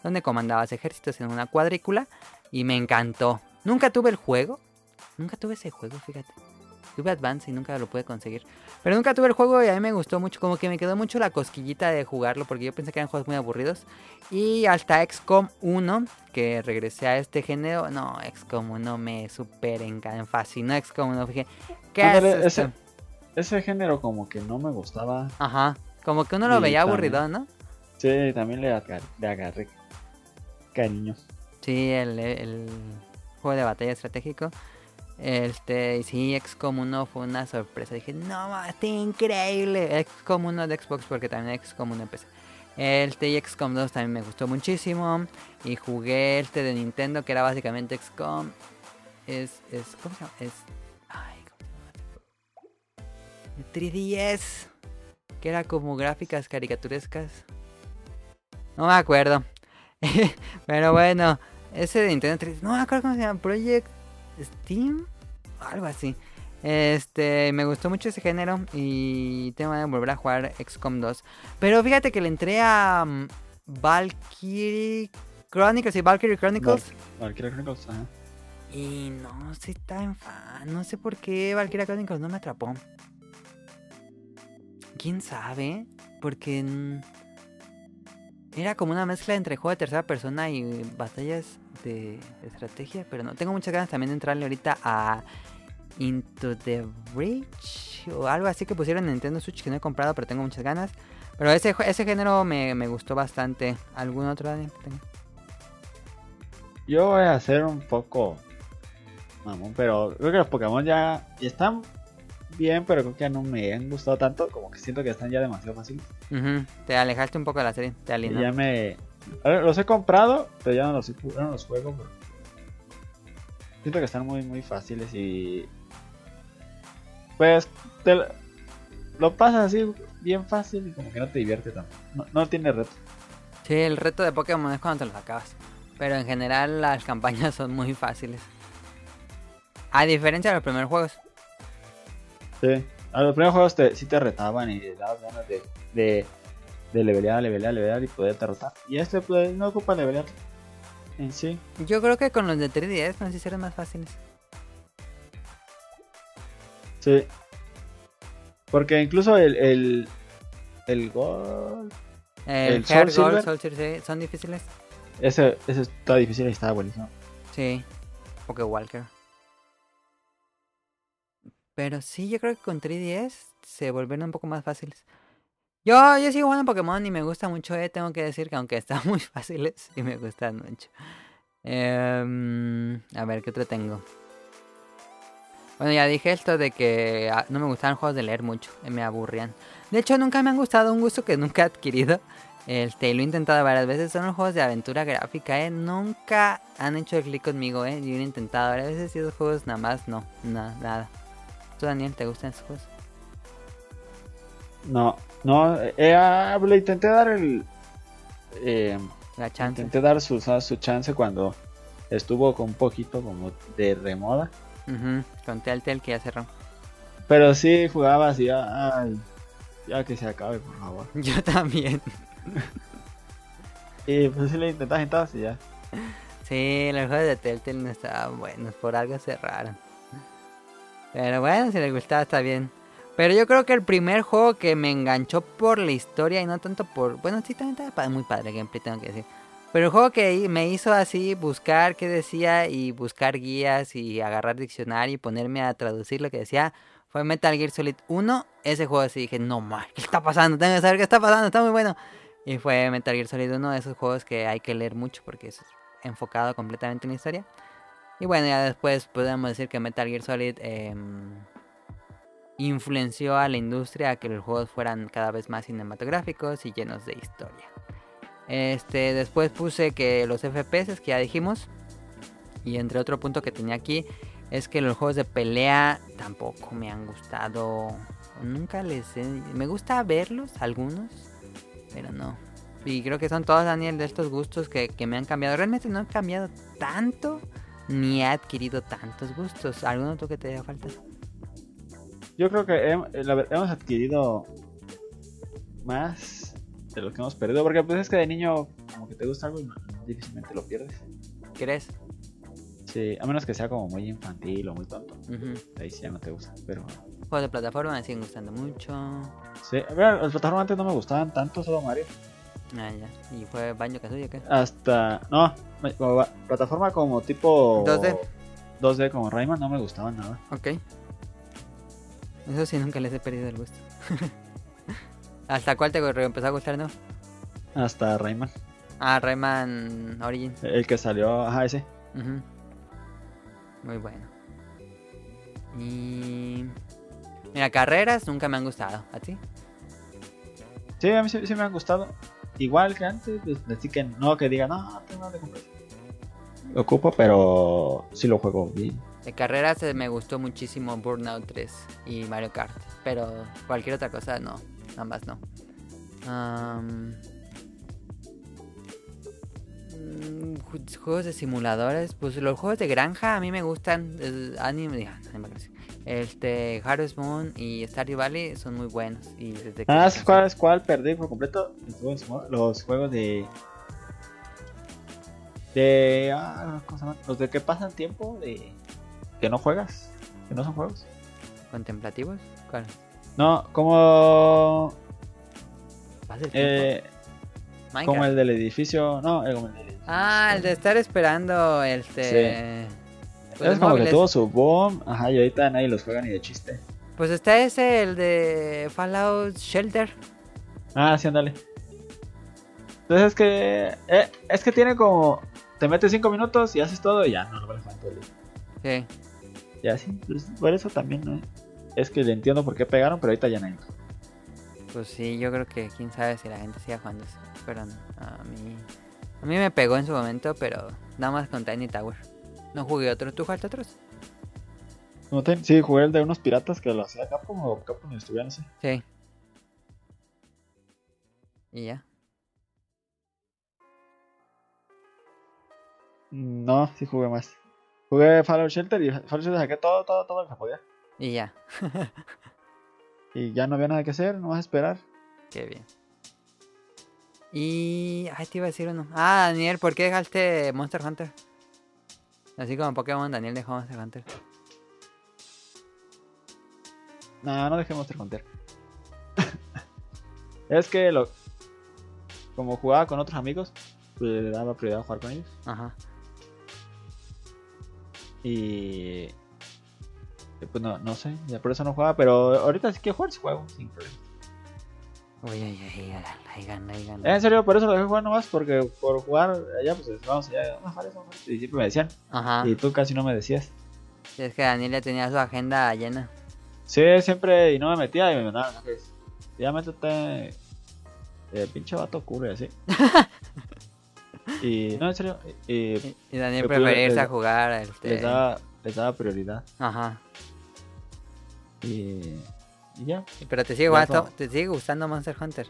donde comandabas ejércitos en una cuadrícula. Y me encantó. Nunca tuve el juego, nunca tuve ese juego, fíjate. Tuve Advance y nunca lo pude conseguir. Pero nunca tuve el juego y a mí me gustó mucho. Como que me quedó mucho la cosquillita de jugarlo. Porque yo pensé que eran juegos muy aburridos. Y hasta XCOM 1, que regresé a este género. No, XCOM 1 me super encantó. Fascinó XCOM 1. Fíjate, ¿qué Ándale, ese, ese género como que no me gustaba. Ajá. Como que uno lo Y veía también- aburrido, ¿no? Sí, también le agarré, le agarré cariño. Sí, el, el juego de batalla estratégico. Este, y sí, XCOM 1 fue una sorpresa. Dije, no, está increíble. XCOM 1 de Xbox, porque también XCOM 1 empecé. Este y XCOM 2 también me gustó muchísimo. Y jugué este de Nintendo, que era básicamente XCOM. Es, es, ¿cómo se llama? Es, ay, ¿cómo se llama? El 3DS. Que era como gráficas caricaturescas. No me acuerdo. <laughs> Pero bueno, ese de Nintendo 3, no me acuerdo cómo se llama, Project Steam, algo así. Este, me gustó mucho ese género y tengo de volver a jugar XCOM 2. Pero fíjate que le entré a mm, Valkyrie Chronicles y Valkyrie Chronicles Valkyria Chronicles, ajá. y no soy tan fan, no sé por qué Valkyrie Chronicles no me atrapó. ¿Quién sabe? Porque mm, era como una mezcla entre juego de tercera persona y batallas de estrategia, pero no tengo muchas ganas también de entrarle ahorita a Into the Breach o algo así que pusieron en Nintendo Switch que no he comprado, pero tengo muchas ganas. Pero ese, ese género me, me gustó bastante. ¿Algún otro? Yo voy a hacer un poco mamón, pero creo que los Pokémon ya están bien, pero creo que ya no me han gustado tanto, como que siento que están ya demasiado fáciles. Te alejaste un poco de la serie, te alienó. ya me... Los he comprado, pero ya no los, no los juego. pero Siento que están muy, muy fáciles y... Pues te lo- lo pasas así bien fácil y como que no te divierte tanto. No, no tiene reto. Sí, el reto de Pokémon es cuando te los acabas. Pero en general las <laughs> campañas son muy fáciles. A diferencia de los primeros juegos. Sí. A los primeros juegos te, sí te retaban y te dabas ganas de, de, de levelear, levelear, levelear y poder derrotar. Y este pues no ocupa levelear en sí. Yo creo que con los de 3DS nos hicieron más fáciles. Sí. Porque incluso el, el, el gol, El, ¿El Soul Gold, Silver? Soul Silver, sí, son difíciles. ese, ese está difícil y estaba buenísimo. Sí, Poké Walker. Pero sí, yo creo que con 3DS se volvieron un poco más fáciles. Yo, yo sigo jugando Pokémon y me gusta mucho, eh, tengo que decir que aunque están <laughs> muy fáciles y me gustan mucho. Em, a ver, ¿qué otro tengo? Bueno, ya dije esto de que ah, no me gustaban juegos de leer mucho, eh, me aburrían. De hecho, nunca me han gustado, un gusto que nunca he adquirido. Este, lo he intentado varias veces, son los juegos de aventura gráfica, eh. Nunca han hecho el clic conmigo, eh. Yo lo he intentado varias veces y esos juegos nada más no, na- nada. ¿Tú, Daniel, te gustan esos juegos? No, no, eh, ah, le intenté dar el... eh, La chance. intenté dar su, su chance cuando estuvo con un poquito como de remoda. Ujú, Con Telltale que ya cerró. Pero sí jugaba así, ay, ya que se acabe, por favor. <laughs> Yo también. Y pues sí le intentas entrar y ya. Sí, los juegos de Telltale no estaban buenos, por algo cerraron. Pero bueno, si les gustaba está bien. Pero yo creo que el primer juego que me enganchó por la historia y no tanto por... Bueno, sí, también estaba muy padre el gameplay, tengo que decir. Pero el juego que me hizo así buscar qué decía y buscar guías y agarrar diccionario y ponerme a traducir lo que decía fue Metal Gear Solid 1. Ese juego así dije, no más, ¿qué está pasando? Tengo que saber qué está pasando, está muy bueno. Y fue Metal Gear Solid 1 de esos juegos que hay que leer mucho porque es enfocado completamente en la historia. Y bueno, ya después podemos decir que Metal Gear Solid em, influenció a la industria a que los juegos fueran cada vez más cinematográficos y llenos de historia. Este, después puse que los FPS que ya dijimos. Y entre otro punto que tenía aquí es que los juegos de pelea tampoco me han gustado Nunca les he... Me gusta verlos, algunos, pero no. Y creo que son todos, Daniel, de estos gustos que, que me han cambiado. Realmente no han cambiado tanto, ni he adquirido tantos gustos. ¿Alguno otro que te haga falta? Yo creo que eh, hemos adquirido más de lo que hemos perdido. Porque pues es que de niño como que te gusta algo y difícilmente lo pierdes. ¿Crees? Sí, a menos que sea como muy infantil o muy tonto. Ahí sí ya no te gusta. Pero Juegos de plataforma me siguen gustando mucho. sí, a ver, los plataformas antes no me gustaban tanto, solo Mario. Ah, ya. ¿Y fue Baño Kazooie o qué? Hasta. No, como plataforma como tipo. 2D. 2D como Rayman no me gustaban nada. Ok. Eso sí, nunca les he perdido el gusto. <laughs> ¿Hasta cuál te empezó a gustar, no? Hasta Rayman. Ah, Rayman Origins. El que salió, ajá, ese. Muy bueno. Y... Mira, carreras nunca me han gustado. ¿A ti? Sí, a mí sí, sí me han gustado. Igual que antes, pues, así que no que diga, no, no tengo nada de comprar. Lo ocupo, pero sí lo juego bien. De carreras me gustó muchísimo Burnout 3 y Mario Kart. Pero cualquier otra cosa no. Ambas no. Mm, ju- juegos de simuladores. Pues los juegos de granja a mí me gustan. El anime. Este, Harvest Moon y Stardew Valley son muy buenos. Y desde que Ah, ¿sabes cuál, es cuál perdí por completo? Los juegos, de. De. Ah, ¿cómo se llaman? Los de que pasan tiempo de. Que no juegas. Que no son juegos. ¿Contemplativos? ¿Cuál? No, como. ¿Pasa el? Eh, como el del edificio. No, eh, como el del edificio. Ah, el de estar esperando este... pues, es como que tuvo su boom. Ajá, y ahorita nadie los juega ni de chiste. Pues está ese, el de Fallout Shelter. Ah, sí, ándale. Entonces es que. eh, es que tiene como. Te metes 5 minutos y haces todo y ya, no lo vale el día. Sí. Y así, pues por eso también, ¿no? Es que le entiendo por qué pegaron, pero ahorita ya no hay. Pues sí, yo creo que quién sabe si la gente siga jugando eso. Pero no, a mí... A mí me pegó en su momento, pero nada más con Tiny Tower. No jugué otro. ¿Tú jugaste otros? No te- Sí, jugué el de unos piratas que lo hacía Capcom o Capcom estuviera, no sé. Sí. Y ya. No, sí jugué más. Jugué Fallout Shelter y Fallout Shelter saqué todo, todo, todo lo que podía. Y ya. <laughs> Y ya no había nada que hacer, no vas a esperar. Qué bien. Y... Ay, te iba a decir uno. Ah, Daniel, ¿por qué dejaste Monster Hunter? Así como Pokémon, Daniel dejó Monster Hunter. No, no dejé Monster Hunter. <laughs> es que lo. Como jugaba con otros amigos, pues le daba prioridad a jugar con ellos. Ajá. Y. Pues no, no sé, ya por eso no jugaba, pero ahorita sí que jugar, sí juego, sin problema. Uy, gana, ay, Eh, gana. En serio, por eso lo dejé jugar nomás, porque por jugar allá, pues vamos allá, vamos a jugar eso, vamos a jugar". Y siempre me decían, Ajá. y tú casi no me decías. Sí, es que Daniel ya tenía su agenda llena. Sí, siempre, y no me metía, y me mandaban. Ya métete, eh, pinche vato y así. <laughs> y, <laughs> no, en serio, y, y Y, y Daniel Pero prefería irse les- a jugar. Este... les, daba, les daba prioridad. Ajá. Y, y ya. Pero te sigue, gustando, te sigue gustando Monster Hunter.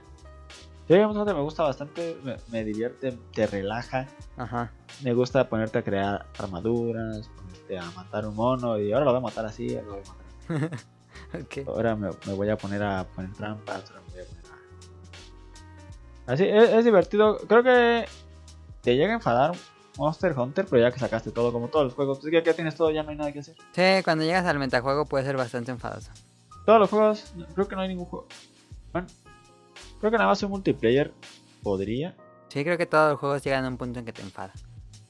Sí, Monster Hunter me gusta bastante, me, me divierte, te relaja. Ajá. Me gusta ponerte a crear armaduras, ponerte a matar un mono y ahora lo voy a matar así, ahora lo voy a matar. <laughs> Ahora me, me voy a poner a poner trampas, ahora me voy a poner a... Así, es, es divertido. Creo que te llega a enfadar Monster Hunter, pero ya que sacaste todo, como todos los juegos, pues ya que tienes todo, ya no hay nada que hacer. Sí, cuando llegas al metajuego puede ser bastante enfadoso. Todos los juegos, creo que no hay ningún juego. Bueno, creo que nada más un multiplayer podría, Sí, creo que todos los juegos llegan a un punto en que te enfada.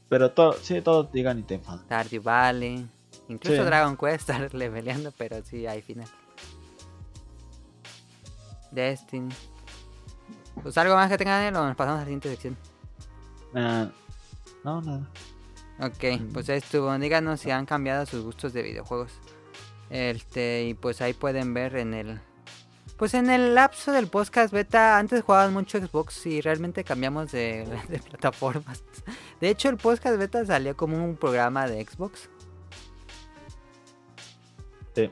pero todo, sí, todos digan y te enfadan. Stardew Valley. Incluso Sí. Dragon Quest <laughs> estar leveleando, pero sí hay final. Destiny. Pues algo más que tenga Daniel o nos pasamos a la siguiente sección. Ah, no, nada. Ok, pues ya estuvo. Díganos si han cambiado sus gustos de videojuegos. Este, y pues ahí pueden ver en el. Pues en el lapso del podcast beta, antes jugaban mucho Xbox y realmente cambiamos de, <laughs> de plataformas. De hecho, el podcast beta salió como un programa de Xbox. Sí.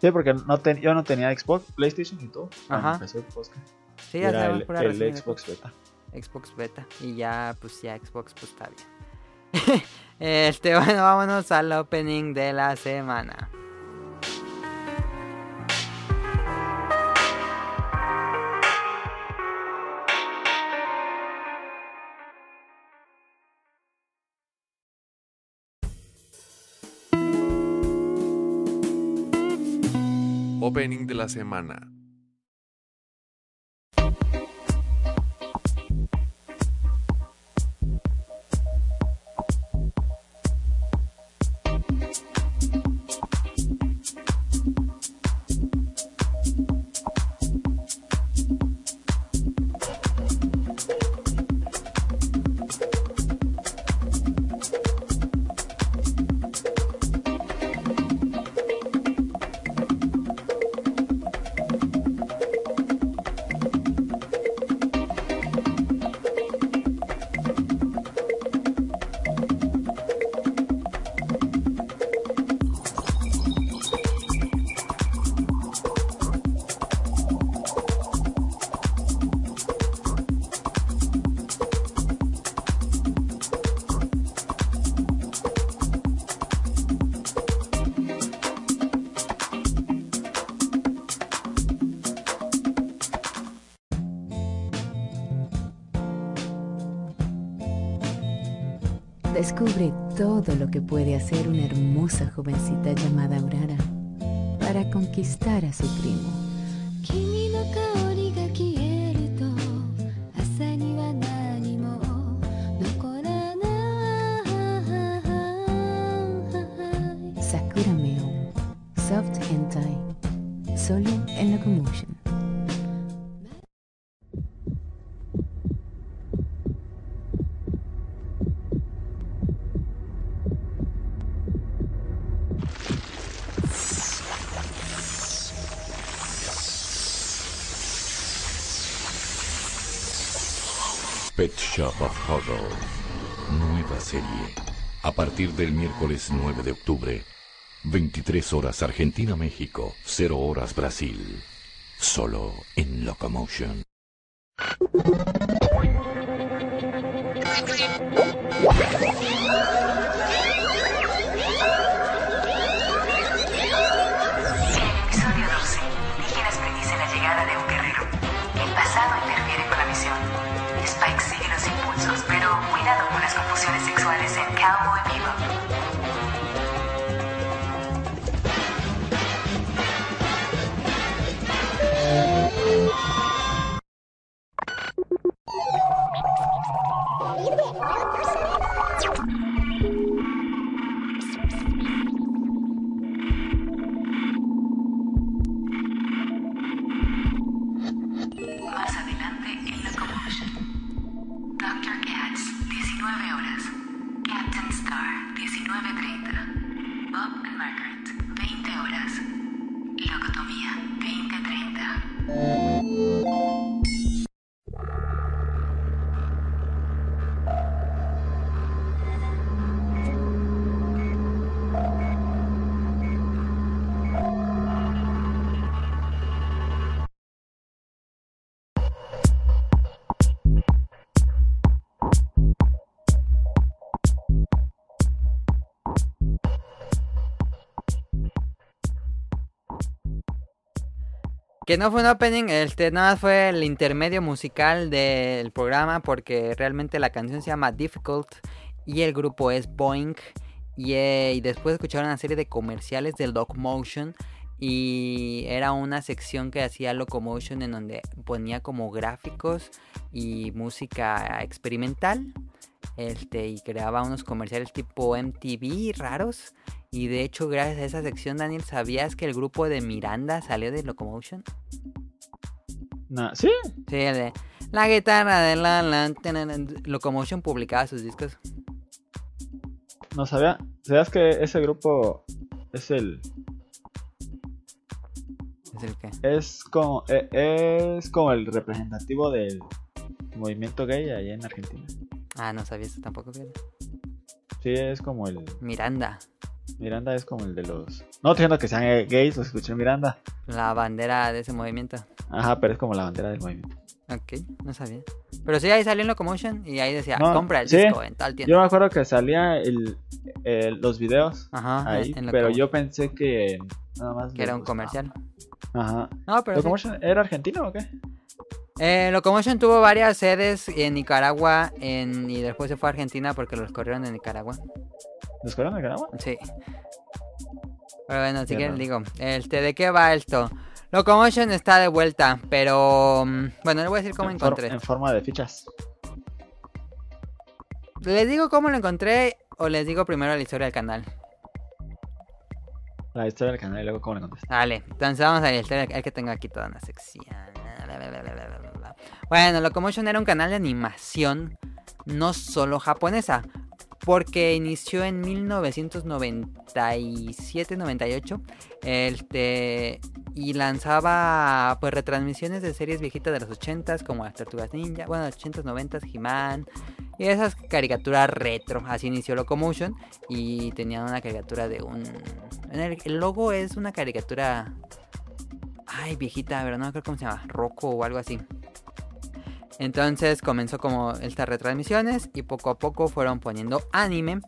Sí, porque no ten- yo no tenía Xbox, PlayStation y todo. Ajá. empezó el podcast. Sí, ya era el, el Xbox Beta. Xbox Beta. Y ya, pues ya Xbox, pues está bien. <laughs> este, bueno, vámonos al opening de la semana. Opening de la semana. Descubre todo lo que puede hacer una hermosa jovencita llamada Aurora para conquistar a su primo. Of. Nueva serie. A partir del miércoles 9 de octubre. 23 horas Argentina, México. 0 horas Brasil. Solo en Locomotion. Que no fue un opening, este nada más fue el intermedio musical del programa porque realmente la canción se llama Difficult y el grupo es Boeing. Y, eh, después escucharon una serie de comerciales del Locomotion y era una sección que hacía Locomotion en donde ponía como gráficos y música experimental este y creaba unos comerciales tipo MTV raros y de hecho gracias a esa sección Daniel sabías que el grupo de Miranda salió de Locomotion ¿Sí? Sí, el de la guitarra de la, Locomotion publicaba sus discos. No sabía. ¿Sabías que ese grupo es el. Es el que. Es como, eh, es como el representativo del movimiento gay allá en Argentina. Ah, no sabía eso tampoco. Sí, es como el. Miranda. Miranda es como el de los. No estoy diciendo que sean gays, los escuché Miranda. La bandera de ese movimiento. Ajá, pero es como la bandera del movimiento. Ok, no sabía. Pero sí, ahí salió en Locomotion y ahí decía, No, compra el sí. disco en tal tienda. Yo me acuerdo que salía el, el- los videos Ajá, ahí, en pero yo pensé que nada más. que era un comercial. Ajá. No, pero sí. ¿Locomotion era argentino o qué? Eh, Locomotion tuvo varias sedes en Nicaragua en, y después se fue a Argentina porque los corrieron de Nicaragua. ¿Los de Nicaragua? Sí. Pero bueno, quieren raro. digo, este, ¿de qué va esto? Locomotion está de vuelta, pero mm, bueno, le voy a decir cómo en, encontré. en forma de fichas. ¿Les digo cómo lo encontré o les digo primero la historia del canal? La historia del canal y luego cómo le contesté. Vale, entonces vamos a la historia el que tengo aquí toda una sección. Bueno, Locomotion era un canal de animación no solo japonesa, porque inició en 1997-98 este, y lanzaba pues retransmisiones de series viejitas de los 80s como las Tortugas Ninja, bueno, 80s, 90s, He-Man y esas caricaturas retro. Así inició Locomotion y tenían una caricatura de un... El, logo es una caricatura... Ay, viejita, pero no acuerdo cómo se llama. Rocco o algo así. Entonces comenzó como estas retransmisiones y poco a poco fueron poniendo anime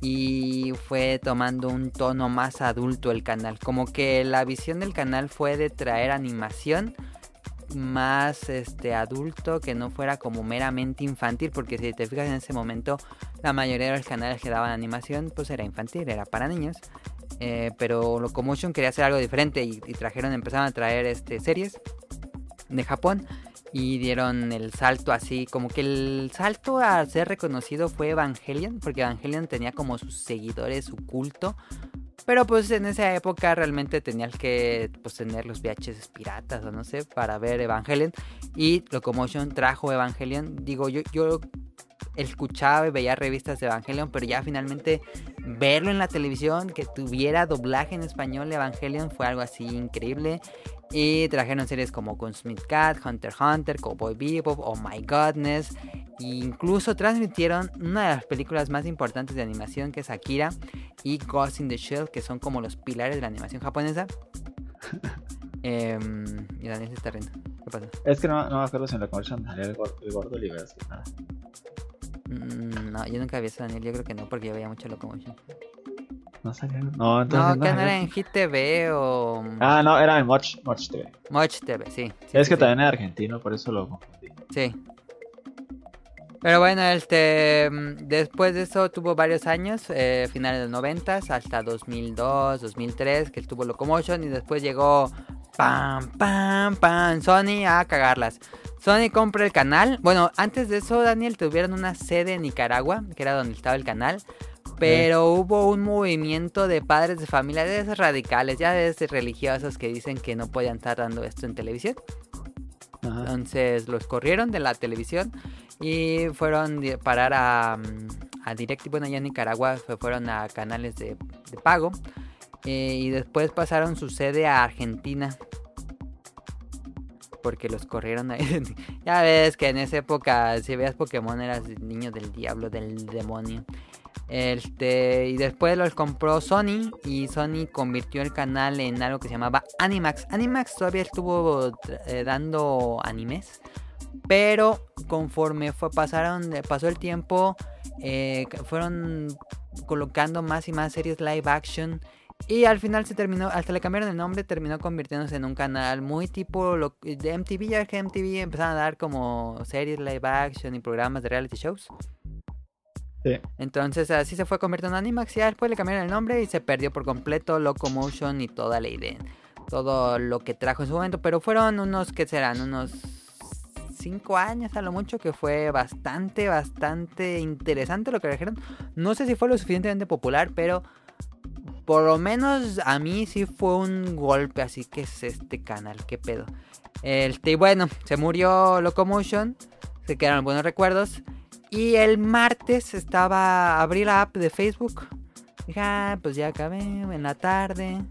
y fue tomando un tono más adulto el canal. Como que la visión del canal fue de traer animación más este adulto que no fuera como meramente infantil porque si te fijas en ese momento la mayoría de los canales que daban animación pues era infantil era para niños Eh, pero Locomotion quería hacer algo diferente y, y trajeron empezaron a traer este series de Japón y dieron el salto así como que el salto a ser reconocido fue Evangelion porque Evangelion tenía como sus seguidores su culto pero pues en esa época realmente tenías que pues, tener los VHS piratas o no sé para ver Evangelion. Y Locomotion trajo Evangelion. Digo, yo, yo escuchaba y veía revistas de Evangelion, pero ya finalmente verlo en la televisión, que tuviera doblaje en español Evangelion fue algo así increíble. Y trajeron series como Smith Cat, Hunter x Hunter, Cowboy Bebop, Oh My Godness. E incluso transmitieron una de las películas más importantes de animación que es Akira y Ghost in the Shell, que son como los pilares de la animación japonesa. <laughs> Em, y Daniel se está riendo. ¿Qué pasa? Es que no, no me acuerdo si en la conversión salía el, gor- el gordo Oliveras. que nada. Mm, no, yo nunca vi eso, Daniel. Yo creo que no, porque yo veía mucho Locomotion. No salía. No, entonces. No, que no era en Hit TV o Ah, no, era en Watch, Watch TV. Moch TV, sí. sí, es sí, que sí. también era argentino, por eso lo confundí. Sí. Pero bueno, este mm, después de eso tuvo varios años, eh, finales de los 90 hasta 2002, 2003, que estuvo Locomotion y después llegó pam, pam, pam, Sony a cagarlas. Sony compra el canal. Bueno, antes de eso, Daniel, tuvieron una sede en Nicaragua, que era donde estaba el canal. Pero hubo un movimiento de padres de familia de esos radicales, ya de esos religiosos que dicen que no podían estar dando esto en televisión. Ajá. Entonces los corrieron de la televisión y fueron a parar a, mm, a Direct. Bueno, allá en Nicaragua se fueron a canales de, de pago. eh, y después pasaron su sede a Argentina. Porque los corrieron ahí. <laughs> ya ves que en esa época, si veías Pokémon, eras niño del diablo, del demonio. Este, y después los compró Sony y Sony convirtió el canal en algo que se llamaba Animax. Animax todavía estuvo eh, dando animes, pero conforme fue pasaron pasó el tiempo, eh, fueron colocando más y más series live action y al final se terminó, hasta le cambiaron el nombre, terminó convirtiéndose en un canal muy tipo lo- de MTV, ya que MTV empezaron a dar como series live action y programas de reality shows. Entonces así se fue convirtiendo en Animax y después le cambiaron el nombre y se perdió por completo Locomotion y toda la idea. Todo lo que trajo en su momento. Pero fueron unos, ¿qué serán? Unos 5 años a lo mucho que fue bastante, bastante interesante lo que trajeron. No sé si fue lo suficientemente popular, pero por lo menos a mí sí fue un golpe. Así que es este canal, qué pedo. Este, y bueno, se murió Locomotion. Se quedaron buenos recuerdos. Y el martes estaba, abrí la app de Facebook. Dije, ah, pues ya acabé en la tarde.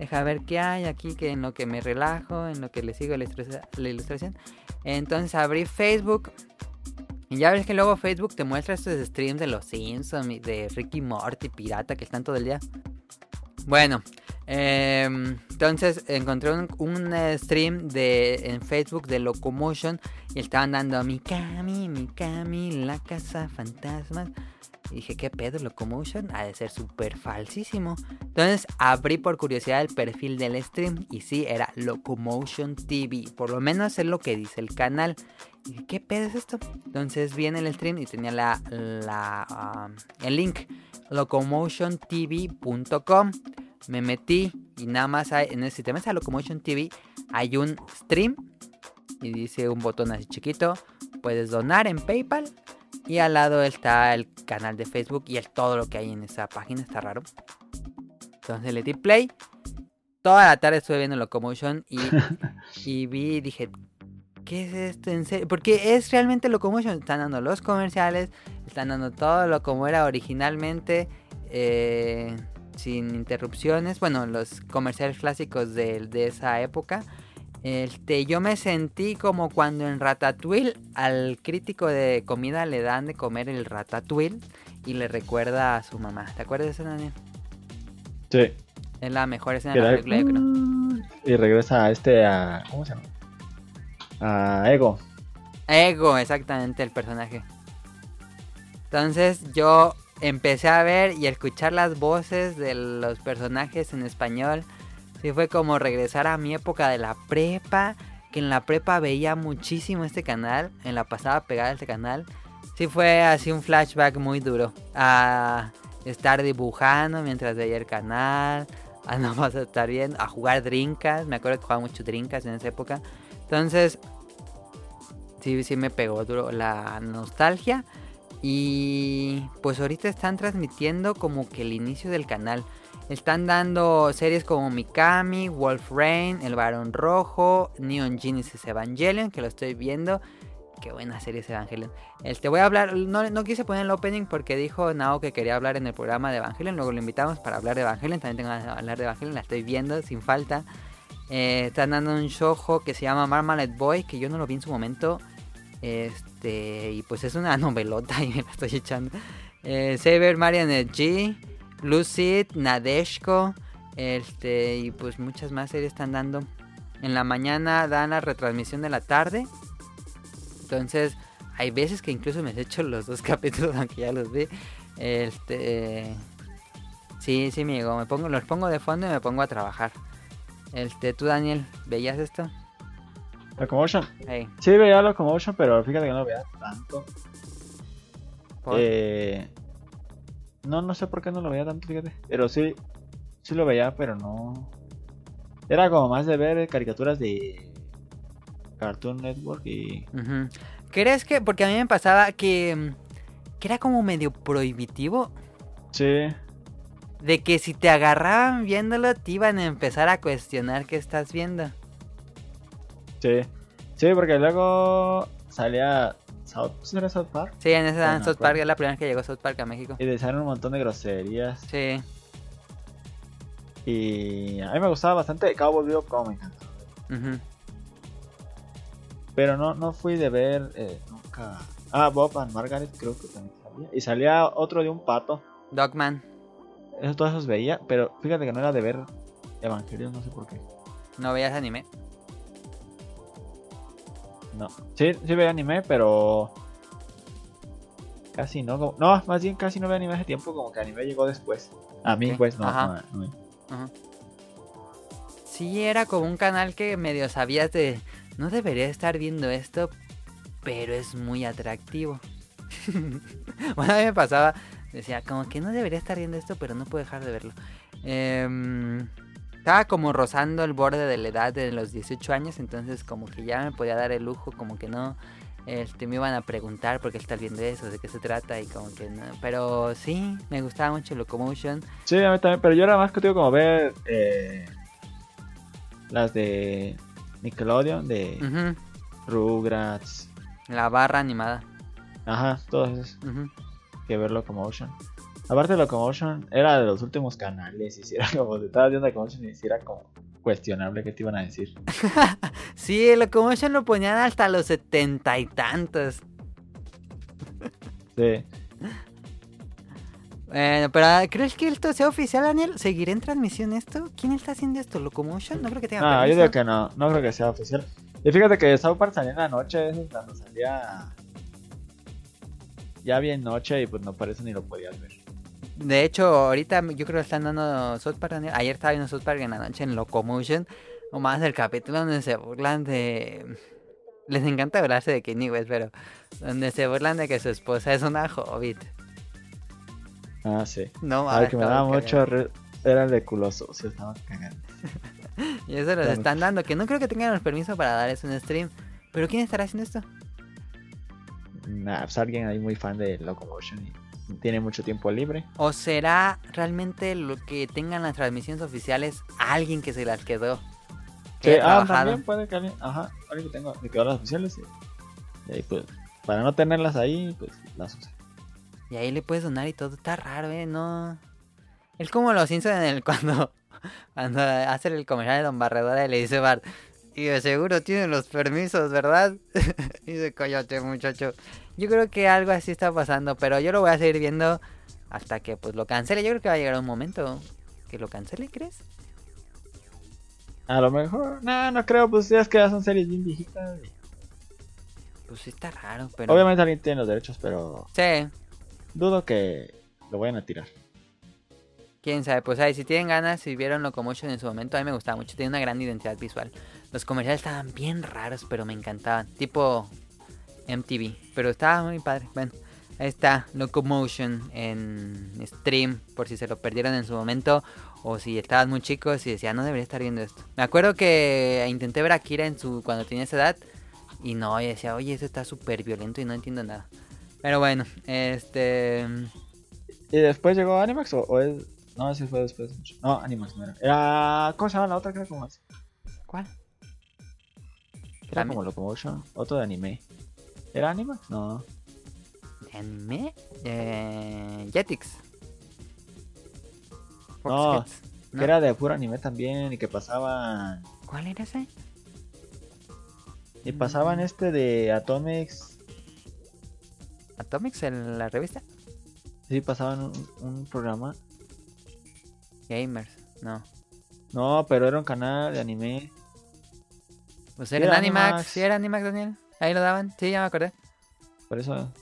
Deja ver qué hay aquí, que en lo que me relajo, en lo que le sigo la, la ilustración. Entonces abrí Facebook. Y ya ves que luego Facebook te muestra estos streams de los Simpsons de Ricky Morty, pirata, que están todo el día. Bueno, em, entonces encontré un, un, eh, stream de, en Facebook de Locomotion y estaban dando Mikami, Mikami, la casa fantasmas. Y dije, ¿qué pedo Locomotion? Ha de ser súper falsísimo. Entonces abrí por curiosidad el perfil del stream y sí, era Locomotion TV. Por lo menos es lo que dice el canal. Y dije, ¿qué pedo es esto? Entonces vi en el stream y tenía la, la, um, el link locomotiontv.com. Me metí y nada más hay, en el sistema de Locomotion TV hay un stream y dice un botón así chiquito. Puedes donar en PayPal y al lado está el canal de Facebook y el, todo lo que hay en esa página. Está raro. Entonces le di play. Toda la tarde estuve viendo Locomotion y, <laughs> y vi y dije, ¿qué es esto en serio? Porque es realmente Locomotion. Están dando los comerciales, están dando todo lo como era originalmente, eh, sin interrupciones. Bueno, los comerciales clásicos de, de esa época. Este, yo me sentí como cuando en Ratatouille al crítico de comida le dan de comer el Ratatouille y le recuerda a su mamá. ¿Te acuerdas de eso, Daniel? Sí. Es la mejor escena de la película, yo creo. Y regresa a este a. ¿Cómo se llama? A Ego. Ego, exactamente, el personaje. Entonces yo empecé a ver y escuchar las voces de los personajes en español. Sí, fue como regresar a mi época de la prepa. Que en la prepa veía muchísimo este canal. En la pasada pegada este canal. Sí, fue así un flashback muy duro. A estar dibujando mientras veía el canal. A <laughs> no más estar viendo. A jugar drinkas. Me acuerdo que jugaba mucho drinkas en esa época. Entonces, sí, sí me pegó duro la nostalgia. Y pues ahorita están transmitiendo como que el inicio del canal. Están dando series como Mikami, Wolf Rain, El Barón Rojo, Neon Genesis Evangelion, que lo estoy viendo. Qué buena serie es Evangelion. Este, voy a hablar, no, no quise poner el opening porque dijo Nao que quería hablar en el programa de Evangelion. Luego lo invitamos para hablar de Evangelion. También tengo que hablar de Evangelion, la estoy viendo sin falta. Eh, están dando un shoujo que se llama Marmalade Boy, que yo no lo vi en su momento. Este, y pues es una <laughs> novelota <laughs> y me la estoy echando. Eh, Saber Marionette G, Lucid, Nadeshko, este, y pues muchas más series están dando. En la mañana dan la retransmisión de la tarde. Entonces, hay veces que incluso me he hecho los dos <laughs> capítulos, aunque ya los vi. Este. Sí, sí, me llegó. Me pongo, los pongo de fondo y me pongo a trabajar. Este, tú, Daniel, ¿veías esto? Locomotion. Hey, Sí, veía Locomotion, pero fíjate que no lo veía tanto. ¿por? Eh, no, no sé por qué no lo veía tanto, fíjate. Pero sí, sí lo veía, pero no. Era como más de ver caricaturas de Cartoon Network y. ¿Crees que.? Porque a mí me pasaba que. mm, que era como medio prohibitivo. Sí, De que si te agarraban viéndolo, te iban a empezar a cuestionar qué estás viendo. Sí. Sí, porque luego salía South, ¿sí era South Park. Sí, en esa Bueno, South. Park es la primera vez que llegó South Park a México. Y decían un montón de groserías. Sí. Y a mí me gustaba bastante Cowboy Bebop, como me encantó. ujú. Pero no, no fui de ver eh, nunca. Ah, Bob and Margaret creo que también salía. Y salía otro de un pato. Dogman. Eso, todos esos veía, pero fíjate que no era de ver Evangelion, no sé por qué. No veías anime. No. Sí, sí veía anime, pero. Casi no. como- No, más bien casi no veía anime hace tiempo, como que anime llegó después. A mí, pues, no. ajá. no, no. Ajá. Sí, era como un canal que medio sabías de. No debería estar viendo esto, pero es muy atractivo. <laughs> bueno, a mí me pasaba. Decía, como que no debería estar viendo esto, pero no puedo dejar de verlo. Em, estaba como rozando el borde de la edad de los 18 años, entonces como que ya me podía dar el lujo, como que no. Este, me iban a preguntar por qué estás viendo eso, de qué se trata y como que no. Pero sí, me gustaba mucho Locomotion. Sí, a mí también, pero yo era más que digo como ver eh, las de Nickelodeon, de Rugrats. La barra animada. Ajá, todos esos. Ujú. que ver Locomotion. Aparte Locomotion era de los últimos canales, y si era como te estabas viendo Locomotion y si era como cuestionable que te iban a decir. <laughs> Sí, Locomotion lo ponían hasta los setenta y tantos. Sí. Bueno, pero ah, ¿crees que esto sea oficial, Daniel? ¿Seguirá en transmisión esto? ¿Quién está haciendo esto? ¿Locomotion? No creo que tenga No, yo permiso. digo que no, no creo que sea oficial. Y fíjate que South Park salía en la noche, eso es cuando salía ya bien noche y pues no parece ni lo podías ver. De hecho, ahorita yo creo que están dando South Park. Ayer estaba viendo South Park en la noche en Locomotion. O más el capítulo donde se burlan de... Les encanta hablarse de Kenny West, pero... Donde se burlan de que su esposa es una hobbit. Ah, sí. No, Al ah, que me daba mucho re- era de culoso, se estaba cagando. <laughs> Y eso los Está están dando, que no creo que tengan el permiso para dar eso en stream. Pero ¿quién estará haciendo esto? Nah, pues alguien ahí muy fan de Locomotion y tiene mucho tiempo libre. ¿O será realmente lo que tengan las transmisiones oficiales alguien que se las quedó? Que ah, también puede que alguien, ajá, alguien que tenga, que quedó las oficiales y, y ahí, pues, para no tenerlas ahí, pues las usa. Y ahí le puedes donar y todo. Está raro, ¿eh? No. Es como los Simpsons en el <laughs> cuando, cuando hacen el comercial de Don Barredora y le dice Bart. Y de seguro tienen los permisos, ¿verdad? y <laughs> dice, cállate, muchacho. Yo creo que algo así está pasando, pero yo lo voy a seguir viendo hasta que pues lo cancele. Yo creo que va a llegar un momento que lo cancele, ¿crees? A lo mejor, no, no creo, pues ya es que ya son series bien viejitas. Pues sí está raro, pero... Obviamente alguien tiene los derechos, pero Sí, dudo que lo vayan a tirar. Quién sabe. Pues ahí, si tienen ganas, si vieron Locomotion en su momento, a mí me gustaba mucho. Tiene una gran identidad visual. Los comerciales estaban bien raros, pero me encantaban. Tipo MTV. Pero estaba muy padre. Bueno, ahí está Locomotion en stream. Por si se lo perdieron en su momento. O si estaban muy chicos y decían, no debería estar viendo esto. Me acuerdo que intenté ver a Kira su, cuando tenía esa edad. Y no, y decía, oye, eso está súper violento y no entiendo nada. Pero bueno, este... ¿Y después llegó Animax o es.? No, ese fue después. No, Animax no era. Era. ¿Cómo se llama la otra que era como así? ¿Cuál? Era como Locomotion. Otro de anime. ¿Era Animax? No. ¿Anime? Eh, Jetix. Fox No, Kids, Que ¿no? era de puro anime también y que pasaban. ¿Cuál era ese? Y pasaban este de Atomics. ¿Atomics en la revista? Sí, pasaban un, un programa. Gamers, no. No, pero era un canal de anime. Pues era era Animax. Animax. Sí, era Animax, Daniel. Ahí lo daban. Sí, ya me acordé. Por eso.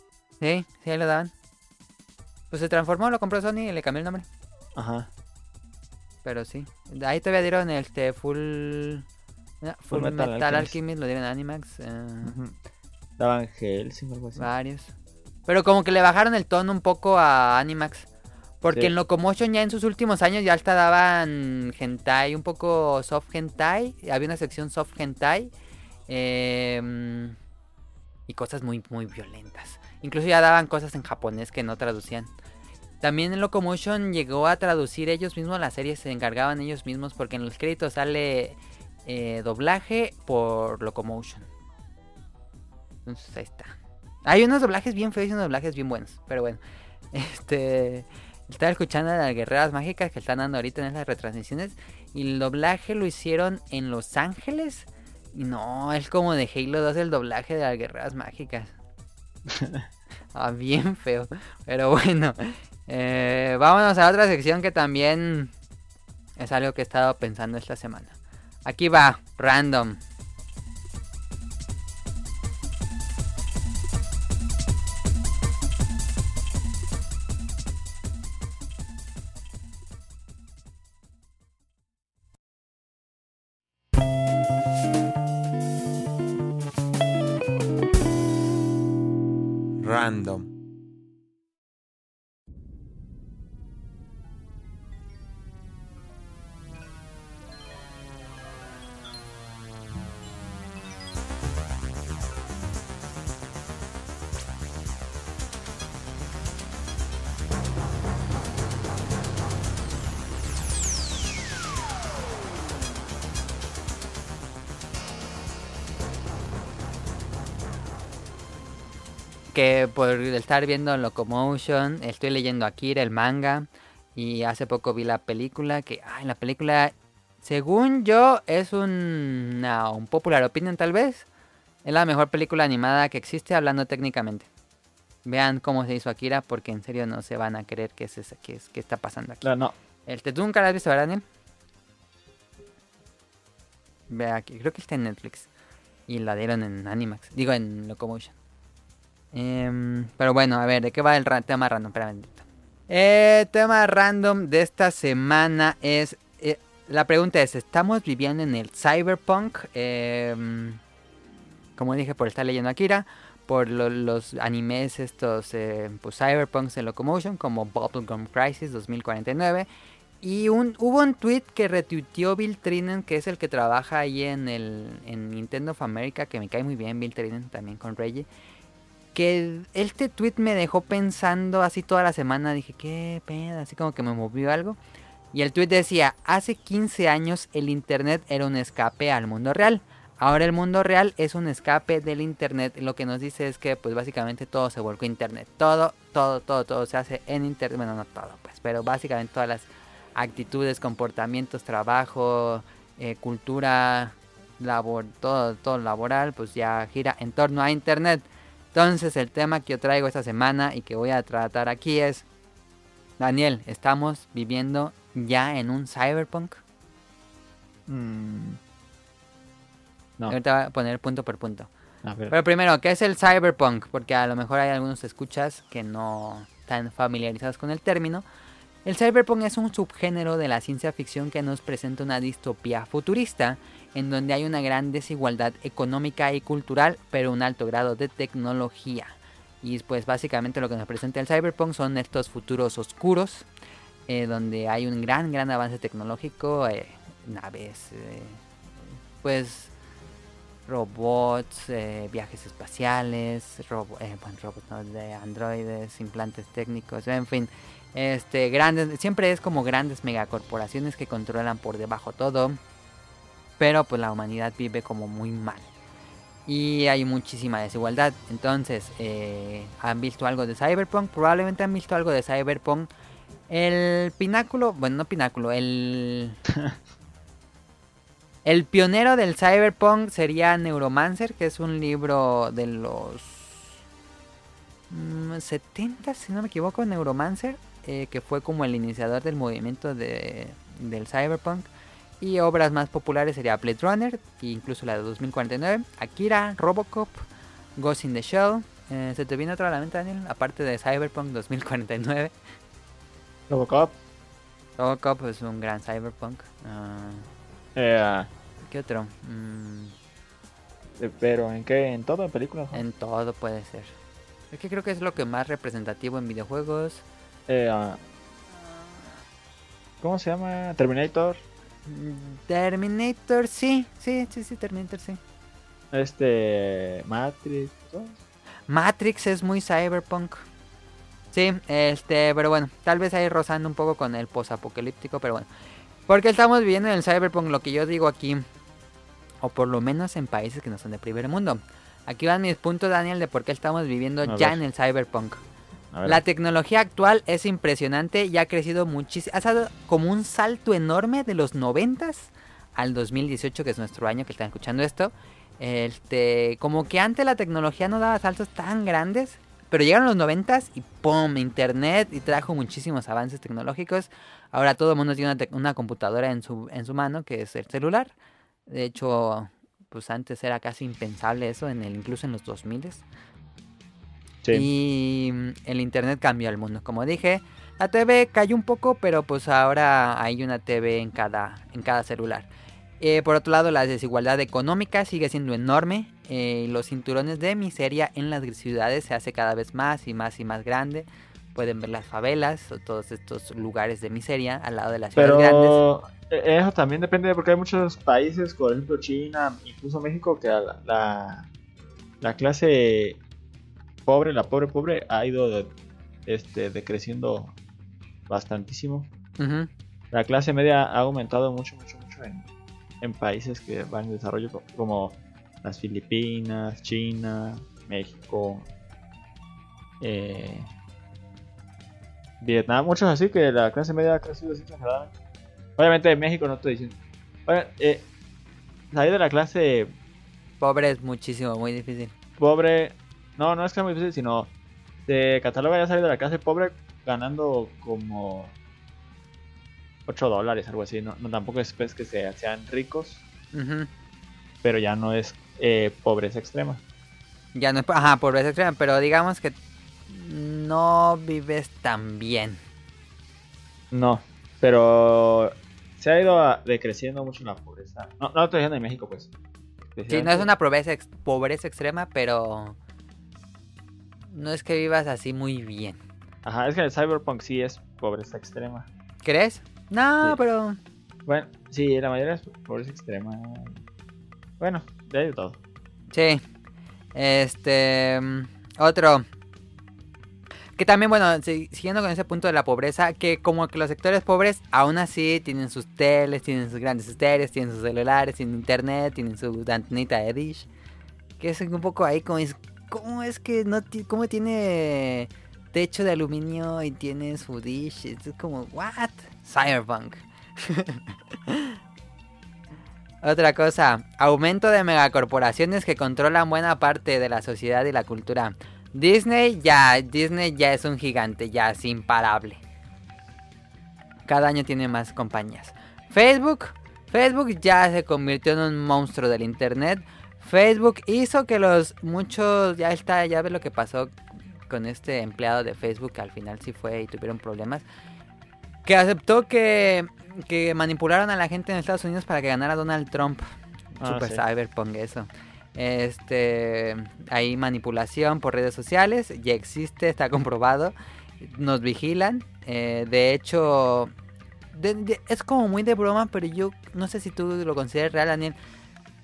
Sí, sí, ahí lo daban. Pues se transformó, lo compró Sony y le cambió el nombre. Ajá. Pero sí. Ahí todavía dieron este full. no, full, Metal Metal, Alchemist. Alchemist. lo dieron en Animax. Ujú. Daban Hellsing algo así. Varios. Pero como que le bajaron el tono un poco a Animax. Porque Sí. en Locomotion ya en sus últimos años ya hasta daban hentai, un poco soft hentai. Había una sección soft hentai. em, y cosas muy, muy violentas. Incluso ya daban cosas en japonés que no traducían. También en Locomotion llegó a traducir ellos mismos las series, se encargaban ellos mismos porque en los créditos sale eh, doblaje por Locomotion. Entonces ahí está. Hay unos doblajes bien feos y unos doblajes bien buenos. Pero bueno. <laughs> Este. Estaba escuchando a las guerreras mágicas que están dando ahorita en esas retransmisiones. Y el doblaje lo hicieron en Los Ángeles. Y no, es como de Halo 2 el doblaje de las guerreras mágicas. <laughs> ah, bien feo. Pero bueno. eh, vámonos a otra sección que también es algo que he estado pensando esta semana. Aquí va, random. Random. Que por estar viendo Locomotion, estoy leyendo Akira, el manga, y hace poco vi la película, que ay, la película, según yo, es un, una- un popular opinion tal vez, es la mejor película animada que existe hablando técnicamente. Vean cómo se hizo Akira, porque en serio no se van a creer qué es ese- qué es, qué está pasando aquí. La- no, Este, ¿Tú nunca la has visto, verdad, Daniel? Ve aquí, creo que está en Netflix. Y la dieron en Animax. Digo, en Locomotion. Em, pero bueno, a ver, ¿de qué va el tema random? Espera. Eh, tema random de esta semana es... eh, la pregunta es, ¿estamos viviendo en el cyberpunk? Em, como dije, por estar leyendo Akira. Por lo- los animes estos, eh, pues cyberpunks en Locomotion, como Bubblegum Crisis 2049. Y un, hubo un tweet que retuiteó Bill Trinen, que es el que trabaja ahí en, el, en Nintendo of America, que me cae muy bien Bill Trinen, también con Reggie. Que este tweet me dejó pensando así toda la semana. Dije, qué pedo, así como que me movió algo. Y el tweet decía, hace 15 años el Internet era un escape al mundo real. Ahora el mundo real es un escape del Internet. Lo que nos dice es que pues básicamente todo se volvió Internet. Todo, todo, todo, todo se hace en Internet. Bueno, no todo, pues, pero básicamente todas las actitudes, comportamientos, trabajo, eh, cultura, labor, todo, todo laboral, pues ya gira en torno a Internet. Entonces el tema que yo traigo esta semana y que voy a tratar aquí es, Daniel, ¿estamos viviendo ya en un cyberpunk? mm, no, Ahorita voy a poner punto por punto. ver, Pero primero, ¿qué es el cyberpunk? Porque a lo mejor hay algunos escuchas que no están familiarizados con el término. El cyberpunk es un subgénero de la ciencia ficción que nos presenta una distopía futurista, en donde hay una gran desigualdad económica y cultural, pero un alto grado de tecnología. Y pues básicamente lo que nos presenta el cyberpunk son estos futuros oscuros, eh, donde hay un gran, gran avance tecnológico, eh, naves, eh, pues robots, viajes espaciales, robo- bueno, robots de androides, implantes técnicos, en fin, este grandes, siempre es como grandes megacorporaciones que controlan por debajo todo, pero pues la humanidad vive como muy mal. Y hay muchísima desigualdad. Entonces, eh, ¿han visto algo de Cyberpunk? Probablemente han visto algo de Cyberpunk. El pináculo, bueno, no pináculo, el... <laughs> El pionero del cyberpunk sería Neuromancer, que es un libro de los mm, 70, si no me equivoco, Neuromancer, eh, que fue como el iniciador del movimiento de, del cyberpunk. Y obras más populares sería Blade Runner, e incluso la de 2049, Akira, Robocop, Ghost in the Shell. Eh, ¿Se te viene otra a la mente, Daniel? Aparte de Cyberpunk 2049. Robocop, Robocop es un gran cyberpunk. Ah, eh, ¿Qué otro? Mm, eh, pero ¿en qué? ¿En todo? ¿En películas? no? En todo puede ser. Es que creo que es lo que más representativo en videojuegos. Eh, ah, ¿Cómo se llama? Terminator, Terminator, sí, sí, sí, sí, Terminator, sí. este, Matrix, todo. Matrix es muy cyberpunk. Sí, este, pero bueno, tal vez ahí rozando un poco con el posapocalíptico, pero bueno. Porque estamos viviendo en el cyberpunk, lo que yo digo aquí, o por lo menos en países que no son de primer mundo. Aquí van mis puntos, Daniel, de por qué estamos viviendo A ya ver. en el cyberpunk. La tecnología actual es impresionante y ha crecido muchísimo. Ha dado como un salto enorme de los 90 al 2018, que es nuestro año que están escuchando esto. Este, como que antes la tecnología no daba saltos tan grandes, pero llegaron los 90 y ¡pum! Internet y trajo muchísimos avances tecnológicos. Ahora todo el mundo tiene una, una computadora en su, en su mano, que es el celular. De hecho, pues antes era casi impensable eso, en el, incluso en los 2000 sí. y mm, el internet cambió el mundo. Como dije, la TV cayó un poco, pero pues ahora hay una TV en cada, en cada celular. Eh, por otro lado, la desigualdad económica sigue siendo enorme. eh, los cinturones de miseria en las ciudades se hace cada vez más y más y más grande. Pueden ver las favelas o todos estos lugares de miseria al lado de las ciudades grandes. Pero eh, eso también depende porque hay muchos países, por ejemplo China, incluso México, que la, la, la clase pobre, la pobre pobre, ha ido de- este, decreciendo bastantísimo. La clase media ha aumentado mucho, mucho, mucho en, en países que van en desarrollo co- como las Filipinas, China, México, eh, Vietnam, muchos así que la clase media ha crecido así. Obviamente en México no estoy diciendo. Oigan, eh, salir de la clase Pobre es muchísimo, muy difícil. pobre, no, no es que sea muy difícil, sino se cataloga ya salir de la clase pobre ganando como 8 dólares, algo así. No, no tampoco es pues, que se- sean ricos, Ujú. pero ya no es eh, pobreza extrema. Ya no es, ajá, pobreza extrema, pero digamos que no vives tan bien. No, pero se ha ido a- decreciendo mucho la pobreza. No, no estoy diciendo en México, pues. Sí, no es una pobreza, ex- pobreza extrema, pero no es que vivas así muy bien. Ajá, es que el cyberpunk sí es pobreza extrema. ¿Crees? No, Sí. pero Bueno, sí, la mayoría es pobreza extrema. Bueno, de ahí de todo. sí. Este, mm, otro. Que también, bueno, si- siguiendo con ese punto de la pobreza, que como que los sectores pobres aún así tienen sus teles, tienen sus grandes estéreos, tienen sus celulares, tienen internet, tienen su antenita de dish. Que es un poco ahí como ¿cómo es que no cómo tiene techo de aluminio y tiene su dish? Es como, what? Cyberpunk. <laughs> Otra cosa, aumento de megacorporaciones que controlan buena parte de la sociedad y la cultura. Disney ya, Disney ya es un gigante, ya es imparable. Cada año tiene más compañías. Facebook, Facebook ya se convirtió en un monstruo del internet. Facebook hizo que los muchos, ya está, ya ves lo que pasó con este empleado de Facebook que al final sí fue y tuvieron problemas. Que aceptó que, que manipularon a la gente en Estados Unidos para que ganara Donald Trump. Ah, Super sí. cyberpunk eso. Este, hay manipulación por redes sociales, ya existe, está comprobado. Nos vigilan. eh, de hecho, de- de- es como muy de broma, pero yo no sé si tú lo consideras real, Daniel.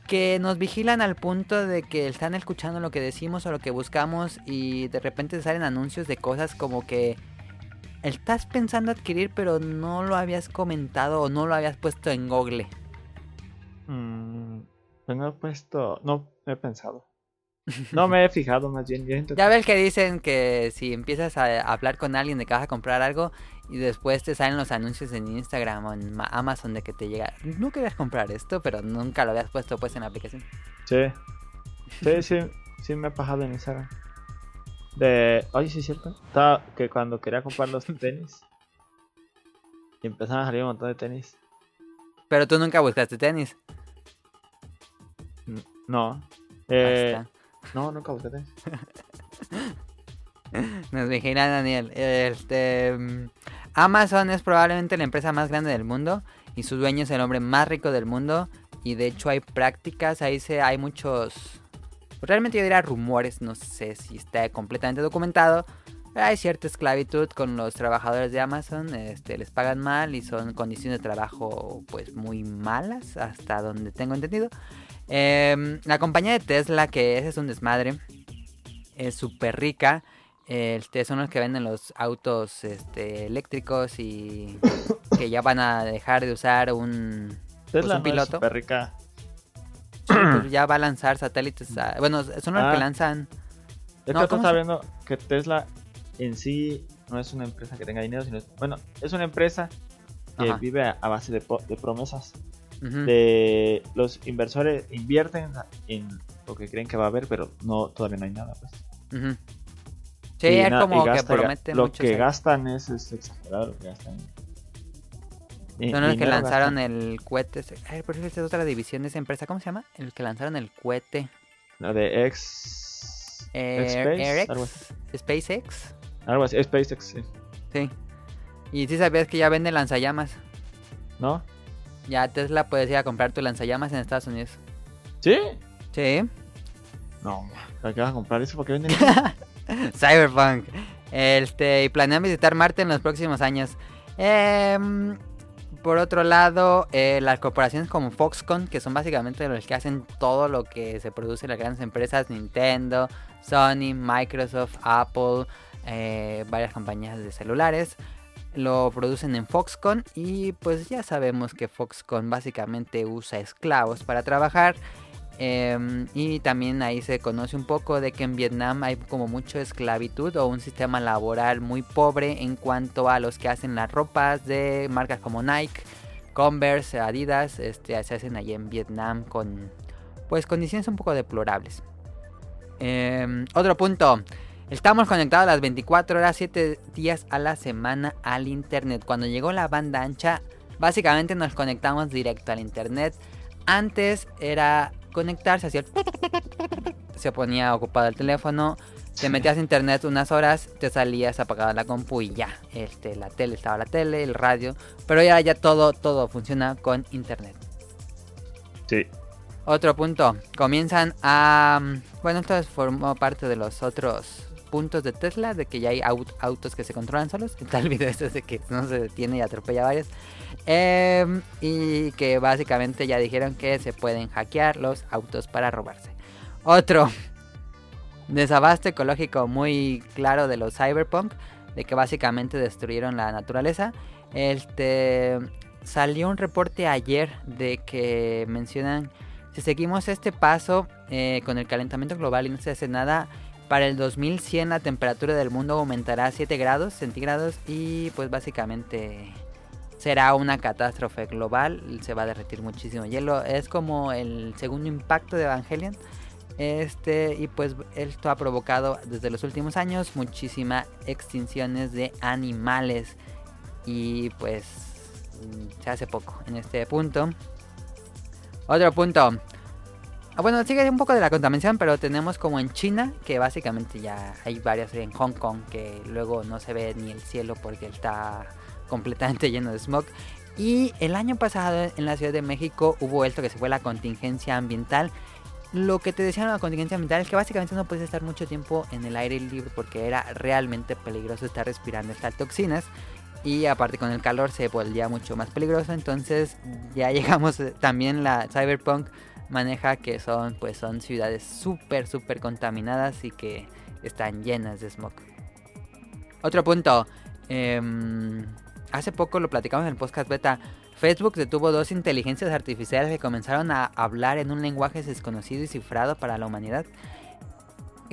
Que nos vigilan al punto de que están escuchando lo que decimos o lo que buscamos y de repente salen anuncios de cosas como que estás pensando adquirir pero no lo habías comentado o no lo habías puesto en Google. Mm, pues no he puesto. No he pensado. <laughs> No me he fijado más bien. Ya que- ves que dicen que si empiezas a hablar con alguien de que vas a comprar algo y después te salen los anuncios en Instagram o en Ma- Amazon de que te llega, no querías comprar esto, pero nunca lo habías puesto pues en la aplicación. Sí. Sí, sí, sí me he pasado en Instagram. De. Oye, sí es cierto. Estaba que cuando quería comprar los <laughs> tenis. Y empezaron a salir un montón de tenis. Pero tú nunca buscaste tenis. No. Eh, no, nunca busqué tenis. <laughs> <laughs> Nos vigila Daniel. Este, mm, Amazon es probablemente la empresa más grande del mundo y su dueño es el hombre más rico del mundo. Y de hecho hay prácticas, ahí se, hay muchos... Realmente yo diría rumores, no sé si está completamente documentado. Hay cierta esclavitud con los trabajadores de Amazon, este, les pagan mal y son condiciones de trabajo pues muy malas, hasta donde tengo entendido. Em, la compañía de Tesla, que ese es un desmadre, es súper rica. Este, son los que venden los autos este, eléctricos y <coughs> que ya van a dejar de usar un, pues, un piloto. súper rica. Sí, pues ya va a lanzar satélites. a- bueno, son los Ah. que lanzan. Es No, que tú ¿cómo estás se- viendo que Tesla en sí no es una empresa que tenga dinero, sino es, bueno, es una empresa que Ajá. vive a, a base de, po- de promesas. De los inversores invierten en lo que creen que va a haber, pero no todavía no hay nada, pues. Sí, Y es como y que prometen Lo mucho. que ese- gastan es, es exagerado lo que gastan. Son los que lanzaron gastan. el cohete. Ay, por eso esta es otra división de esa empresa. ¿Cómo se llama? El que lanzaron el cohete. La de X. Así. SpaceX. Algo así, SpaceX, sí. Sí. Y si sabías que ya venden lanzallamas. ¿No? Ya Tesla puedes ir a comprar tu lanzallamas en Estados Unidos. ¿Sí? Sí. No, ¿para qué vas a comprar eso? ¿Por qué venden <laughs> <laughs> Cyberpunk. Este, y planean visitar Marte en los próximos años. Em, por otro lado, eh, las corporaciones como Foxconn, que son básicamente los que hacen todo lo que se produce en las grandes empresas, Nintendo, Sony, Microsoft, Apple, eh, varias compañías de celulares, lo producen en Foxconn y pues ya sabemos que Foxconn básicamente usa esclavos para trabajar. Em, y también ahí se conoce un poco de que en Vietnam hay como mucho esclavitud o un sistema laboral muy pobre en cuanto a los que hacen las ropas de marcas como Nike, Converse, Adidas, este, se hacen allí en Vietnam con pues condiciones un poco deplorables. Em, otro punto. Estamos conectados las 24 horas, 7 días a la semana al internet. Cuando llegó la banda ancha, básicamente nos conectamos directo al internet. Antes era conectarse, hacía el se ponía ocupado el teléfono, te metías a internet unas horas, te salías apagada la compu y ya, este, la tele estaba la tele, el radio, pero ya ya todo todo funciona con internet. Sí. Otro punto, comienzan a bueno, esto formó parte de los otros puntos de Tesla de que ya hay aut- autos que se controlan solos. <laughs> Está el video este de que no se detiene y atropella varios. Em, y que básicamente ya dijeron que se pueden hackear los autos para robarse. Otro <laughs> desabasto ecológico muy claro de los cyberpunk, de que básicamente destruyeron la naturaleza. Este salió un reporte ayer de que mencionan si seguimos este paso eh, con el calentamiento global y no se hace nada, para el 2100 la temperatura del mundo aumentará a 7 grados centígrados y pues básicamente será una catástrofe global, se va a derretir muchísimo hielo, es como el segundo impacto de Evangelion. Este, y pues esto ha provocado desde los últimos años muchísimas extinciones de animales. Y pues se hace poco en este punto. Otro punto. Ah, Bueno, sigue un poco de la contaminación, pero tenemos como en China, que básicamente ya hay varias en Hong Kong, que luego no se ve ni el cielo porque está completamente <laughs> lleno de smog. Y el año pasado en la Ciudad de México hubo esto que se fue la contingencia ambiental. Lo que te decían de la contingencia ambiental es que básicamente no puedes estar mucho tiempo en el aire libre porque era realmente peligroso estar respirando estas toxinas. Y aparte con el calor se volvía mucho más peligroso. Entonces ya <laughs> llegamos eh, también la Cyberpunk maneja que son pues son ciudades súper súper contaminadas y que están llenas de smog. Otro punto. em, hace poco lo platicamos en el podcast beta. Facebook detuvo dos inteligencias artificiales que comenzaron a hablar en un lenguaje desconocido y cifrado para la humanidad.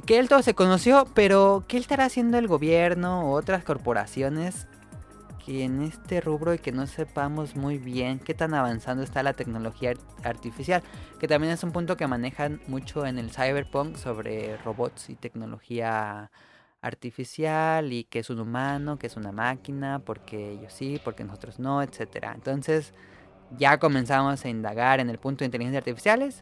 Que él todo se conoció, pero ¿qué estará haciendo el gobierno o otras corporaciones que en este rubro y que no sepamos muy bien qué tan avanzando está la tecnología ar- artificial? Que también es un punto que manejan mucho en el cyberpunk sobre robots y tecnología artificial y que es un humano, que es una máquina, porque ellos sí, porque nosotros no, etcétera. Entonces ya comenzamos a indagar en el punto de inteligencia artificiales.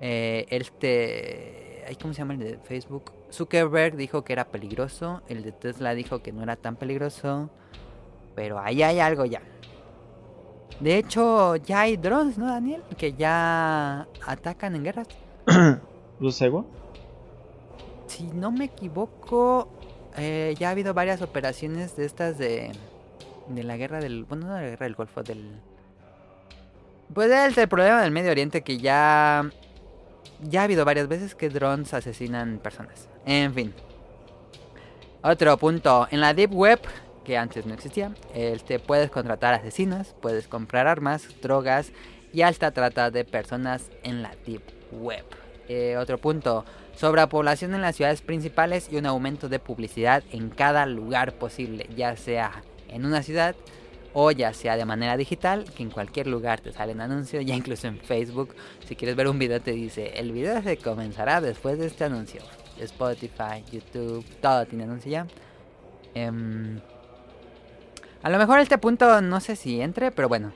Eh, este, ¿cómo se llama el de Facebook? Zuckerberg dijo que era peligroso, el de Tesla dijo que no era tan peligroso, pero ahí hay algo ya. De hecho, ya hay drones, ¿no, Daniel? Que ya atacan en guerras. <clears throat> ¿Los Según? Si no me equivoco, eh, ya ha habido varias operaciones de estas de, de la guerra del... Bueno, no de la guerra del Golfo, del... Pues del, del problema del Medio Oriente que ya... Ya ha habido varias veces que drones asesinan personas. En fin. Otro punto. En la Deep Web, que antes no existía, este, puedes contratar asesinos, puedes comprar armas, drogas y hasta trata de personas en la Deep Web. Eh, otro punto. Sobrepoblación en las ciudades principales y un aumento de publicidad en cada lugar posible, ya sea en una ciudad o ya sea de manera digital, que en cualquier lugar te salen anuncios, <laughs> ya incluso en Facebook, si quieres ver un video te dice, el video se comenzará después de este anuncio. Spotify, YouTube, todo tiene anuncio ya. Em, a lo mejor este punto no sé si entre, pero bueno.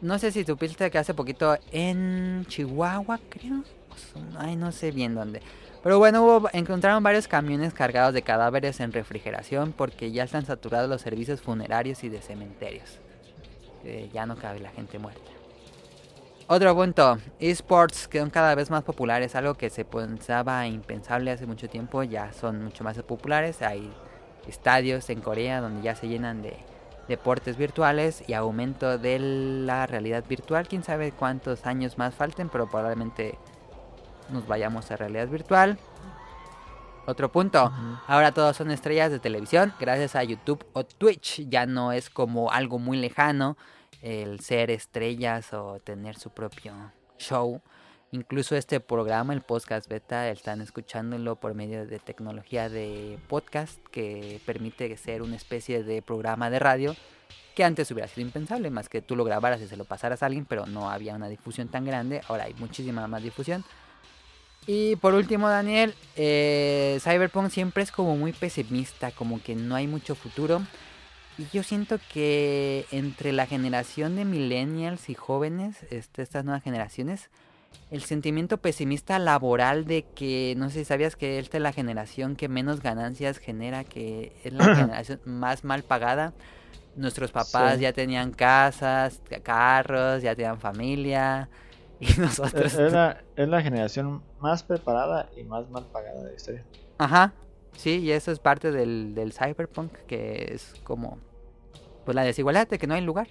No sé si supiste que hace poquito en Chihuahua, creo. son- Ay, no sé bien dónde. Pero bueno, hubo- encontraron varios camiones cargados de cadáveres en refrigeración porque ya están saturados los servicios funerarios y de cementerios. Que ya no cabe la gente muerta. Otro punto, esports que son cada vez más populares, algo que se pensaba impensable hace mucho tiempo, ya son mucho más populares. Hay estadios en Corea donde ya se llenan de deportes virtuales y aumento de la realidad virtual. Quién sabe cuántos años más falten, pero probablemente nos vayamos a realidad virtual. Otro punto, ahora todos son estrellas de televisión gracias a YouTube o Twitch. Ya no es como algo muy lejano el ser estrellas o tener su propio show. Incluso este programa, el podcast beta, están escuchándolo por medio de tecnología de podcast que permite ser una especie de programa de radio que antes hubiera sido impensable, más que tú lo grabaras y se lo pasaras a alguien, pero no había una difusión tan grande. Ahora hay muchísima más difusión. Y por último, Daniel, eh, Cyberpunk siempre es como muy pesimista, como que no hay mucho futuro. Y yo siento que entre la generación de millennials y jóvenes, este, estas nuevas generaciones, el sentimiento pesimista laboral de que, no sé si sabías que esta es la generación que menos ganancias genera, que es la <clears throat> generación más mal pagada. Nuestros papás Sí. ya tenían casas, carros, ya tenían familia. <laughs> Y nosotros... Es, es la, es la generación más preparada y más mal pagada de la historia. Ajá, sí, y eso es parte del, del cyberpunk, que es como pues la desigualdad de que no hay lugar.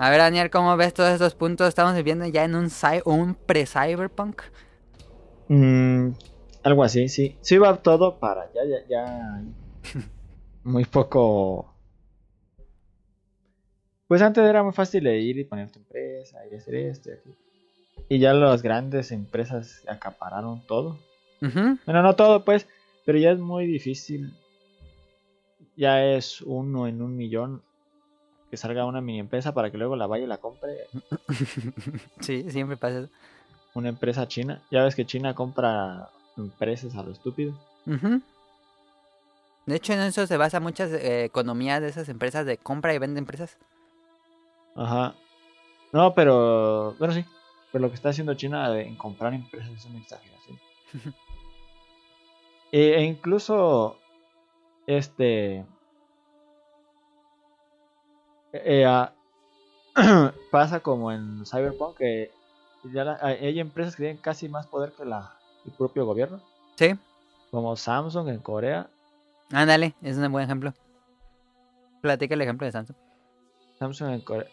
A ver, Daniel, ¿cómo ves todos estos puntos? Estamos viviendo ya en un, un pre-cyberpunk. Mm, algo así, sí. Sí va todo para ya, ya <laughs> muy poco... Pues antes era muy fácil de ir y poner tu empresa y hacer esto y aquello. Y ya las grandes empresas acapararon todo. Bueno, no todo, pues, pero ya es muy difícil. Ya es uno en un millón que salga una mini empresa para que luego la vaya y la compre <laughs> Sí, siempre pasa eso. una empresa china. Ya ves que China compra empresas a lo estúpido. De hecho, en eso se basa muchas eh, economías de esas empresas de compra y vende empresas. Ajá. No, pero. Bueno, sí. Pero lo que está haciendo China en comprar empresas es una exageración. <laughs> e, e incluso. Este. Eh, ah, <clears throat> pasa como en Cyberpunk que ya la- hay empresas que tienen casi más poder que la, el propio gobierno. Sí, Como Samsung en Corea. ándale, es un buen ejemplo. Platica el ejemplo de Samsung. Samsung en Corea.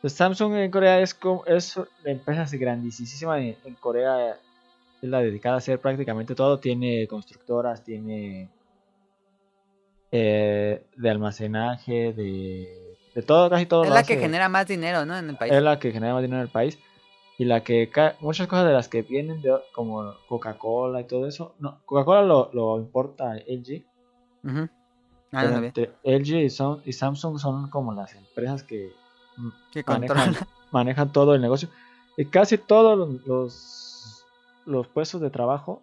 Pues Samsung en Corea es, co- es la empresa grandísima en, en Corea. Es la dedicada a hacer prácticamente todo. Tiene constructoras, tiene eh, de almacenaje, de, de todo, casi todo. Es la que hace. genera más dinero, ¿no? En el país. Es la que genera más dinero en el país. Y la que muchas cosas de las que vienen de, como Coca-Cola y todo eso. No, Coca-Cola lo, lo importa LG. Ah, no entre LG y, Samsung son como las empresas que Que manejan, <laughs> manejan todo el negocio. Y casi todos los, los, los puestos de trabajo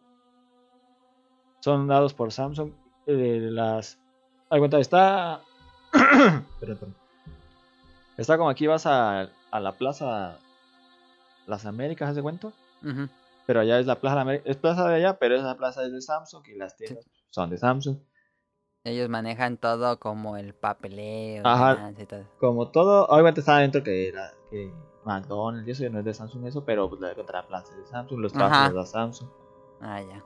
son dados por Samsung. Eh, las. Hay cuenta, está. <coughs> Perdón, perdón. Está como aquí vas a, a la plaza Las Américas, ¿haz de cuenta? Ujú. Pero allá es la plaza de América. Es plaza de allá, pero esa plaza es de Samsung y las tiendas son de Samsung. Ellos manejan todo como el papeleo, Ajá. y todo. Como todo, obviamente está adentro que, era, que McDonald's y eso no es de Samsung eso, pero pues la contra plaza es de Samsung, los trabajos da Samsung. Ah, ya.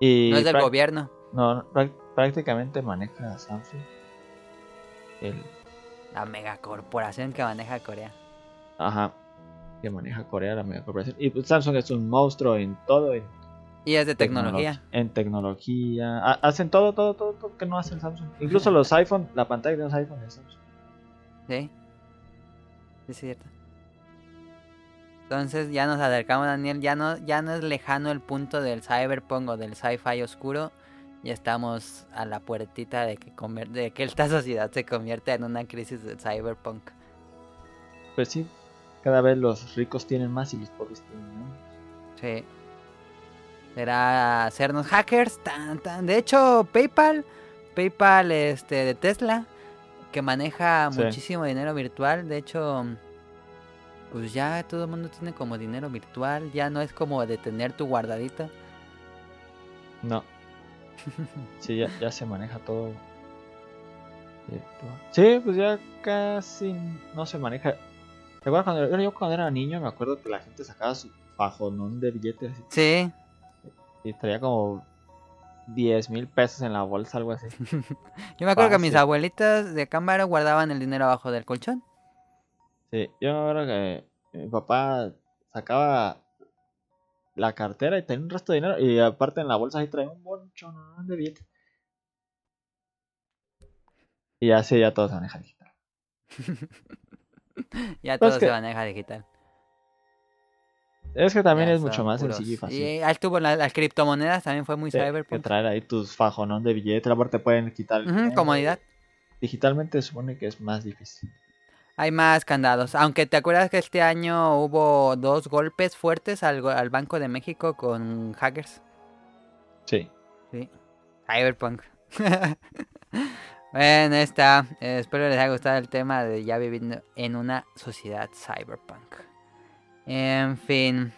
Y No es del gobierno. No, prácticamente maneja Samsung. El, La megacorporación que maneja Corea. ajá, que maneja Corea, la megacorporación. Y pues Samsung es un monstruo en todo, en Y es de tecnolo- tecnología. En tecnología. Ha- hacen todo, todo, todo, todo que no hacen Samsung. Incluso los <laughs> iPhone, la pantalla de los iPhone es Samsung. Sí. Sí, es cierto. Entonces ya nos acercamos, Daniel. Ya no, ya no es lejano el punto del cyberpunk o del sci-fi oscuro. Ya estamos a la puertita de que, conver- de que esta <laughs> sociedad se convierta en una crisis del cyberpunk. Pues sí, cada vez los ricos tienen más y los pobres tienen menos. Sí. Será hacernos hackers. Tan, tan. De hecho, PayPal, PayPal este, de Tesla, que maneja Sí. muchísimo dinero virtual. De hecho, pues ya todo el mundo tiene como dinero virtual. Ya no es como de tener tu guardadito. No. <laughs> Sí, ya, ya se maneja todo. Sí, pues ya casi no se maneja. ¿Te acuerdas cuando yo, yo cuando era niño? Me acuerdo que la gente sacaba su fajonón de billetes así, Sí, y traía como 10 mil pesos en la bolsa, algo así. <laughs> yo me acuerdo que mis abuelitas de cámara guardaban el dinero abajo del colchón. Sí, yo me acuerdo que mi papá sacaba la cartera y tenía un resto de dinero y aparte en la bolsa ahí traía un monchón de billetes. Y así ya todo se maneja digital. <laughs> Ya Pues todo que- se maneja digital. Es que también Ya es mucho más puros- sencillo y fácil. Y ahí estuvo la- las criptomonedas, también fue muy Sí, que cyberpunk. traer ahí tus fajonón de billetes, aparte pueden quitar Ujú, dinero. comodidad. Digitalmente se supone que es más difícil. Hay más candados. Aunque te acuerdas que este año hubo dos golpes fuertes al, al Banco de México con hackers. Sí. Sí. Cyberpunk. <laughs> bueno, está. Eh, espero les haya gustado el tema de ya viviendo en una sociedad cyberpunk. En fin.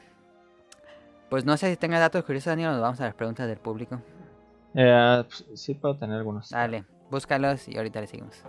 Pues no sé si tengas datos curiosos, Daniel, o nos vamos a las preguntas del público. Eh, pues, sí puedo tener algunos. Dale, búscalos y ahorita le seguimos.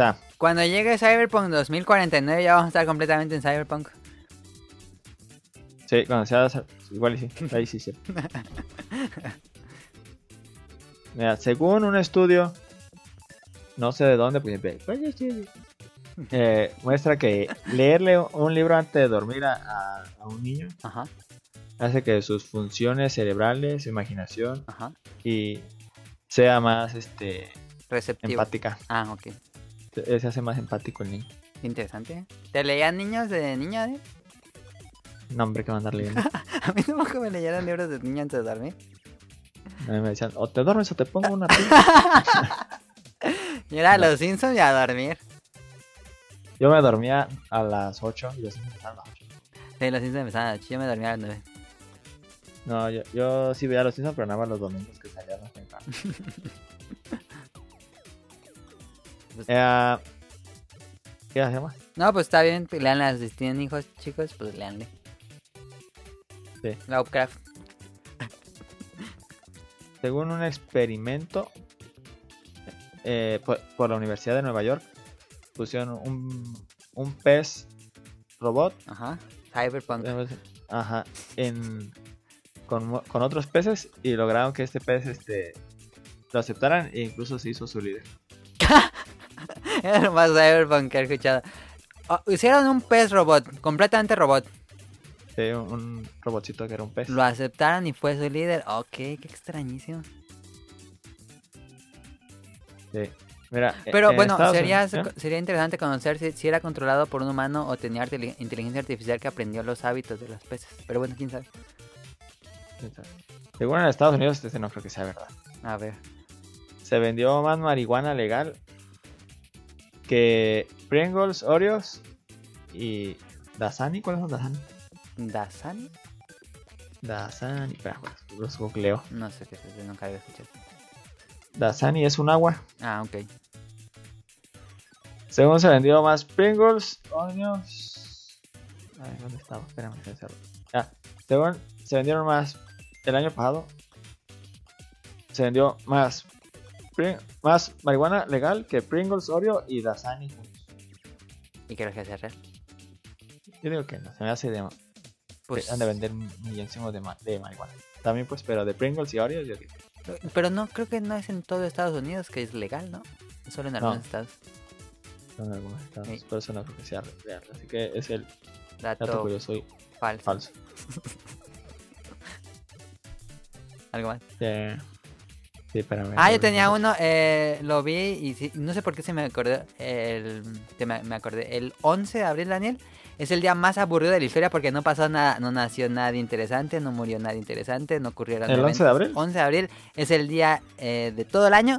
Está. Cuando llegue Cyberpunk 2049 ya vamos a estar completamente en Cyberpunk. Sí, cuando sea igual sí. <laughs> Ahí sí, sí. Mira, según un estudio, no sé de dónde, pues, eh, muestra que leerle un libro antes de dormir a, a- a un niño Ajá, hace que sus funciones cerebrales, su imaginación ajá. y sea más este Receptivo. empática. Ah, ok. Se se hace más empático el niño. Interesante. ¿Te leían niños de niña, Daniel? No, hombre, que mandar leyendo. <laughs> A mí tampoco me leyeron libros de niña antes de dormir. A mí me decían, o te duermes o te pongo una pila. <laughs> Y era No. los Simpsons y a dormir. Yo me dormía a las 8 y los niños empezaban a las 8. Sí, los Simpsons empezaban a las ocho, yo me dormía a las 9. No, yo, yo sí veía los Simpsons, pero nada más los domingos que salían más temprano. Pues- Eh, ¿Qué hacemos? No, pues está bien, leanlas. Si tienen hijos chicos, pues leanle. Sí. Lovecraft. Según un experimento eh, por, por la Universidad de Nueva York, pusieron un, un pez robot Ajá. Cyberpunk. ajá, en, con, con otros peces y lograron que este pez este, lo aceptaran e incluso se hizo su líder. <laughs> Era lo más Cyberpunk que he escuchado. Oh, hicieron un pez robot, completamente robot. Sí, un, un robotcito que era un pez. Lo aceptaron y fue su líder. Ok, qué extrañísimo. Sí. Mira, e- Pero en bueno, Estados sería, Unidos- ¿eh? sería interesante conocer si, si era controlado por un humano o tenía inteligencia artificial que aprendió los hábitos de los peces. Pero bueno, quién sabe. Según en Estados Unidos, este no creo que sea verdad. A ver. Se vendió más marihuana legal que Pringles, Oreos y Dasani. ¿Cuáles son Dasani? ¿Dasani? Dasani, espera, los googleo. No sé qué es eso, nunca había escuchado. Dasani es un agua. Ah, ok. Según se vendió más Pringles, Oreos. Ay, ¿dónde estaba? Espérame. Ah, según se vendieron más el año pasado. Se vendió más más marihuana legal que Pringles, Oreo y Dasani juntos. ¿Y crees que sea real? Yo digo que no, se me hace de Pues, han de vender milloncísimos de, ma- de marihuana. También pues, pero de Pringles y Oreos yo digo. Pero no, creo que no es en todo Estados Unidos que es legal, ¿no? Solo en algunos No. estados. Son algunos estados, Sí. por eso no creo que sea real. Así que es el Dato, dato curioso y falso. falso. <laughs> Algo más. Eh, sí. Ah, yo tenía uno, eh, lo vi y sí- no sé por qué se me acordó. El, te me, me acordé. El 11 de abril, Daniel, es el día más aburrido de la historia porque no pasó nada, no nació nada interesante, no murió nada interesante, no ocurrieron ¿El 11 de abril? 11 de abril es el día eh, de todo el año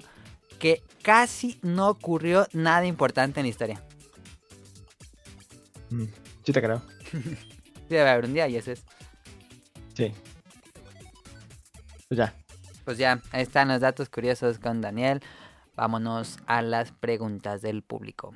que casi no ocurrió nada importante en la historia. Mm, sí te creo. <laughs> Sí, debe haber un día y ese es. Sí. Pues ya. Pues ya, ahí están los datos curiosos con Daniel. Vámonos a las preguntas del público.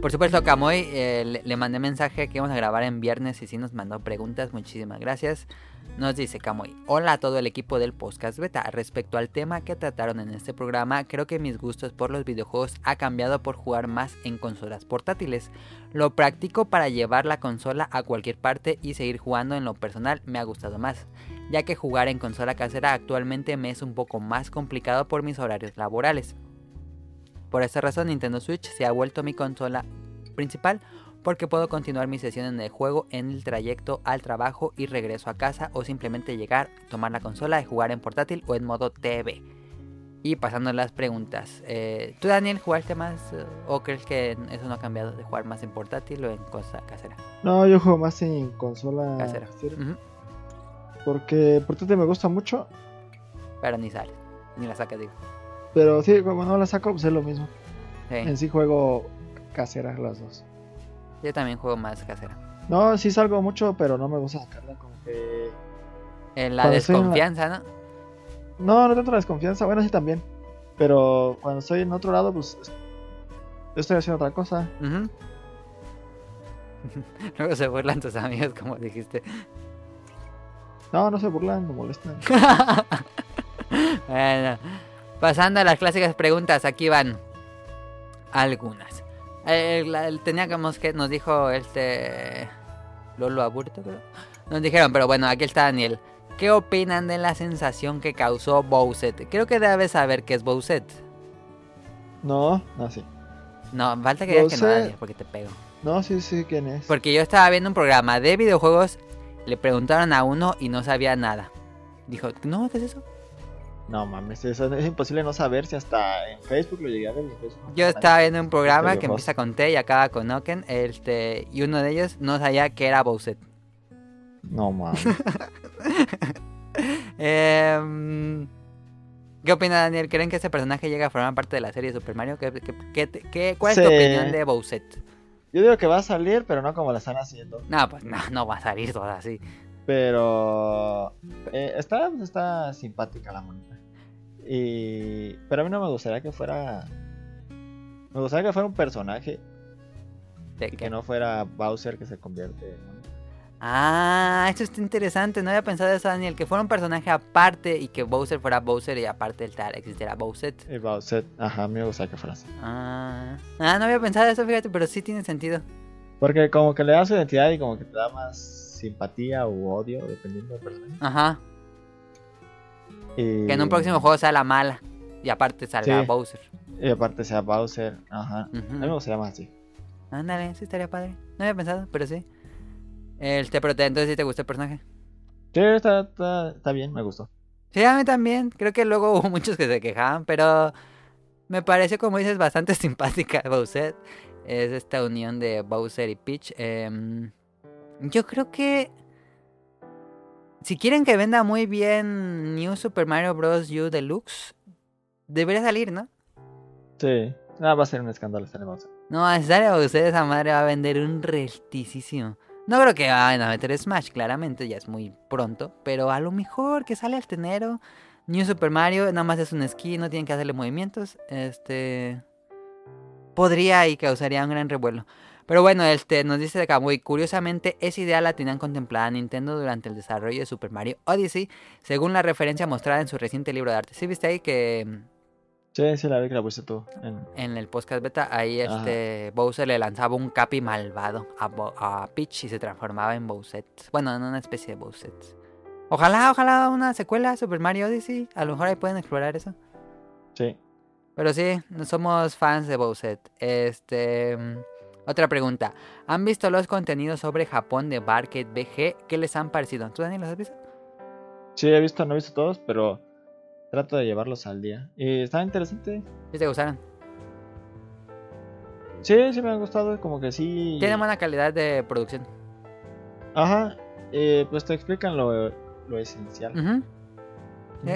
Por supuesto, Camoy, eh, le, le mandé mensaje que íbamos a grabar en viernes y sí nos mandó preguntas. Muchísimas gracias. Nos dice Camoy, hola a todo el equipo del podcast beta. Respecto al tema que trataron en este programa, creo que mis gustos por los videojuegos ha cambiado por jugar más en consolas portátiles. Lo practico para llevar la consola a cualquier parte y seguir jugando en lo personal me ha gustado más, ya que jugar en consola casera actualmente me es un poco más complicado por mis horarios laborales. Por esta razón Nintendo Switch se ha vuelto mi consola principal porque puedo continuar mi sesión en el juego en el trayecto al trabajo y regreso a casa o simplemente llegar, tomar la consola y jugar en portátil o en modo TV. Y pasando a las preguntas. eh, ¿Tú Daniel jugaste más eh, o crees que eso no ha cambiado de jugar más en portátil o en cosa casera? No, yo juego más en consola Casera. Porque portátil me gusta mucho. Pero ni sales, ni la sacas digo. Pero sí, cuando no la saco, pues es lo mismo. Sí, En sí juego casera las dos. Yo también juego más casera. No, sí salgo mucho, pero no me gusta sacarla como que... En la Cuando estoy en la- desconfianza, ¿no? No, no tanto la desconfianza, bueno, sí también. Pero cuando estoy en otro lado, pues... Yo estoy haciendo otra cosa. Ujú. <laughs> Luego se burlan tus amigos, como dijiste. No, no se burlan, no molestan. <laughs> bueno, pasando a las clásicas preguntas, aquí van algunas. Eh, la- el- teníamos que, nos dijo este Lolo Aburto, creo. Nos dijeron, pero bueno, aquí está Daniel. ¿Qué opinan de la sensación que causó Bowset? Creo que debes saber qué es Bowset. No, no, sí. No, falta que digas que no. Daniel, porque te pego. No, sí, sí, ¿quién es? Porque yo estaba viendo un programa de videojuegos, le preguntaron a uno y no sabía nada. Dijo, no, ¿qué es eso? No mames, eso es imposible no saber si hasta en Facebook lo llegué a ver. no Yo estaba viendo un programa que videojuegos. empieza con T y acaba con Oken, este, y uno de ellos no sabía que era Bowser. No mames. <laughs> Em, ¿Qué opina Daniel? ¿Creen que ese personaje llega a formar parte de la serie de Super Mario? ¿Qué, cuál es tu opinión de Bowser? Yo digo que va a salir, pero no como la están haciendo. No, pues no, no va a salir toda así. Pero eh, está, está simpática la monita. Y pero a mí no me gustaría que fuera me gustaría que fuera un personaje ¿De y qué? que no fuera Bowser que se convierte en. Ah, esto está interesante. No había pensado eso, Daniel. Que fuera un personaje aparte y que Bowser fuera Bowser y aparte del tal existiera Bowser. Y Bowser, ajá, a mí me gustaría que fuera así. Ah, ah, no había pensado eso, fíjate, pero sí tiene sentido. Porque como que le da su identidad y como que te da más simpatía u odio dependiendo del personaje. Ajá. Y, Que en un próximo juego sea la mala. Y aparte salga Sí. Bowser. Y aparte sea Bowser, ajá. A mí me gustaría más así. Ándale, sí estaría padre. No había pensado, pero sí. Este, pero te- entonces sí te gustó el personaje. Sí, está, está, está bien, me gustó. Sí, a mí también. Creo que luego <laughs> hubo muchos que se quejaban, pero me parece, como dices, bastante <laughs> simpática Bowser. Es esta unión de Bowser y Peach. Em, yo creo que si quieren que venda muy bien New Super Mario Bros. U Deluxe, debería salir, ¿no? Sí, nada, va a ser un escándalo Bowser. No, a necesario Bowser, esa madre va a vender un restísimo. No creo que vayan a meter Smash, claramente, ya es muy pronto. Pero a lo mejor que sale al tenero. New Super Mario, nada más es un skin, no tienen que hacerle movimientos. Este. Podría y causaría un gran revuelo. Pero bueno, este nos dice de Kamui, curiosamente esa idea la tenían contemplada Nintendo durante el desarrollo de Super Mario Odyssey, según la referencia mostrada en su reciente libro de arte. ¿Sí viste ahí que Sí, sí, la vi que la pusiste tú. En... en el podcast beta, ahí Ajá. este Bowser le lanzaba un capi malvado a, Bo- a Peach y se transformaba en Bowser. Bueno, en una especie de Bowser. Ojalá, ojalá una secuela Super Mario Odyssey. A lo mejor ahí pueden explorar eso. Sí. Pero sí, somos fans de Bowser. Este. Otra pregunta. ¿Han visto los contenidos sobre Japón de Barcade BG? ¿Qué les han parecido? ¿Tú, Daniel, los has visto? Sí, he visto, no he visto todos, pero trato de llevarlos al día. Y está interesante. ¿Sí te gustaron? Sí, sí me ha gustado, como que sí. Tienen buena calidad de producción. Ajá, eh, pues te explican lo, lo esencial. Sí,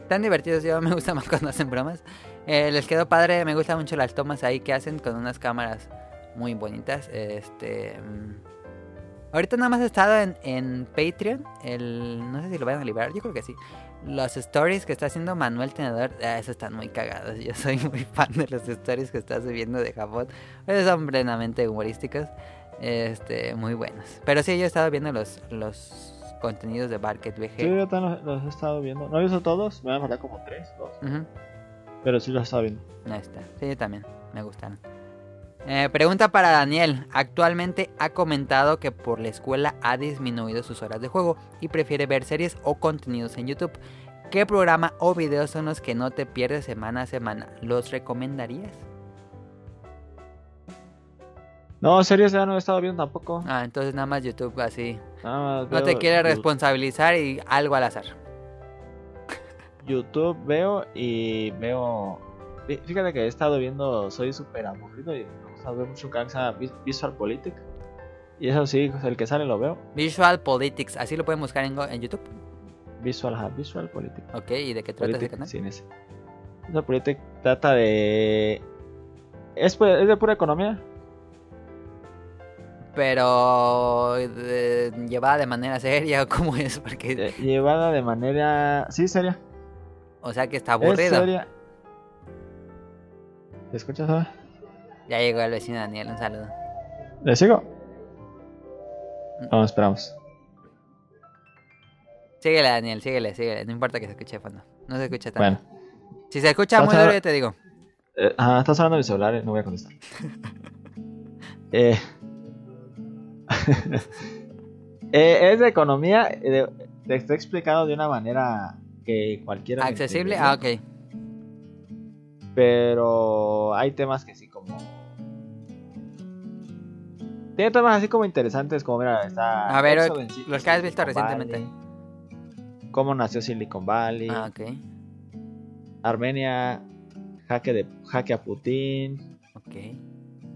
Están divertidos, yo me gusta más <laughs> cuando hacen bromas. Eh, les quedó padre, me gustan mucho las tomas ahí que hacen con unas cámaras muy bonitas. Este. mm, Ahorita nada más he estado en, en Patreon. El, no sé si lo vayan a liberar, yo creo que sí. Los stories que está haciendo Manuel Tenedor, ah, esos están muy cagados. <laughs> Yo soy muy fan de los stories que está subiendo de Japón. Esos son plenamente humorísticos. Este, muy buenos. Pero sí, yo he estado viendo los, los contenidos de Barket VG. Sí, yo también los, los he estado viendo. No he visto todos, me van a faltar como tres, dos. Ujú. Pero sí los he estado viendo. Ahí está. Sí, yo también. Me gustaron. Eh, pregunta para Daniel. Actualmente ha comentado que por la escuela ha disminuido sus horas de juego y prefiere ver series o contenidos en YouTube. ¿Qué programa o videos son los que no te pierdes semana a semana? ¿Los recomendarías? No, series ya no he estado viendo tampoco. Ah, entonces nada más YouTube así. Nada más No te quiere responsabilizar y algo al azar. YouTube veo y veo. Fí- Fíjate que he estado viendo, soy súper aburrido y mucho canal que se llama Vis- Visual Politic. Y eso sí, el que sale lo veo. Visual Politics, así lo pueden buscar en, en YouTube. Visual, ajá, Visual Politic. Ok, ¿y de qué trata ese Politic, canal? ese. Visual Politic trata de. Es, es de pura economía. Pero de- llevada de manera seria o <laughs> cómo es, porque eh, llevada de manera. Sí, seria. o sea que está Es aburrido. seria. ¿Te escuchas ahora? Ya llegó el vecino Daniel, un saludo. ¿Le sigo? Vamos, esperamos. Síguele Daniel, síguele, síguele, no importa que se escuche de fondo. No se escucha tanto. Bueno. Si se escucha muy duro, te digo. Eh, ah, estás hablando de mi celular, eh, no voy a contestar. <laughs> eh, <laughs> eh, es de economía, eh, te estoy explicado de una manera que cualquiera. ¿Accesible? Ah, ok. Pero hay temas que sí como... Tiene temas así como interesantes, como mira, está... A ver, los que has visto Silicon recientemente. Valley, Cómo nació Silicon Valley. Ah, ok. Armenia, jaque, de, jaque a Putin. Ok.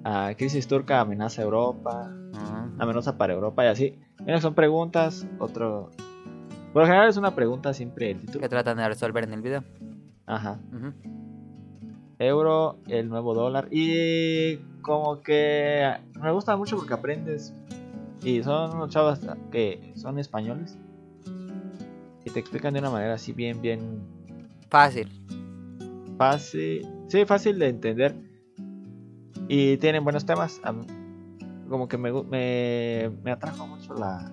Ah, crisis turca amenaza a Europa. Ah, Amenaza para Europa y así. Mira, son preguntas. Otro. Por lo general es una pregunta siempre el título. que tratan de resolver en el video. Ajá. Ujú. Euro, el nuevo dólar. Y como que me gusta mucho porque aprendes. Y son unos chavos que son españoles. Y te explican de una manera así bien, bien Fácil. fácil. Sí, fácil de entender. Y tienen buenos temas. Como que me, me, me atrajo mucho la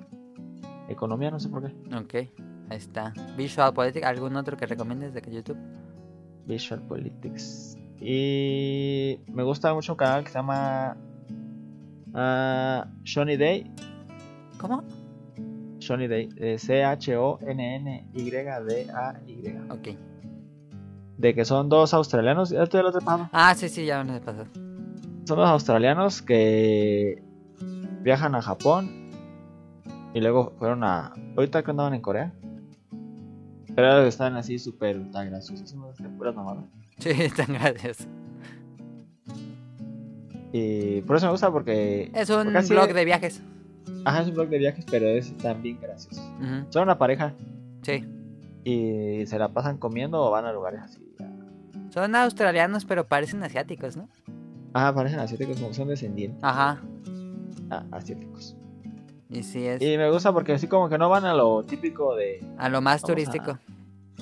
economía, no sé por qué. Ok. Ahí está. Visual Politics, ¿algún otro que recomiendes de que YouTube? Visual Politics. Y me gusta mucho un canal que se llama Johnny Day. ¿Cómo? Johnny Day. eh, C-H-O-N-N-Y-D-A-Y. Ok. De que son dos australianos. Ya te lo he. Ah, sí, sí, ya me pasó. Son dos australianos que viajan a Japón. Y luego fueron a. Ahorita que andaban en Corea. Pero están así súper tan graciosos. Puras mamadas. Sí, <laughs> tan gracias. Y por eso me gusta porque. Es un porque blog de viajes. Ajá, es un blog de viajes, pero es también gracioso. Son una pareja Sí. y se la pasan comiendo o van a lugares así. Son australianos, pero parecen asiáticos, ¿no? Ajá, parecen asiáticos, como son descendientes Ajá. a- asiáticos. Y sí, es Y me gusta porque así como que no van a lo típico de. a lo más a- turístico.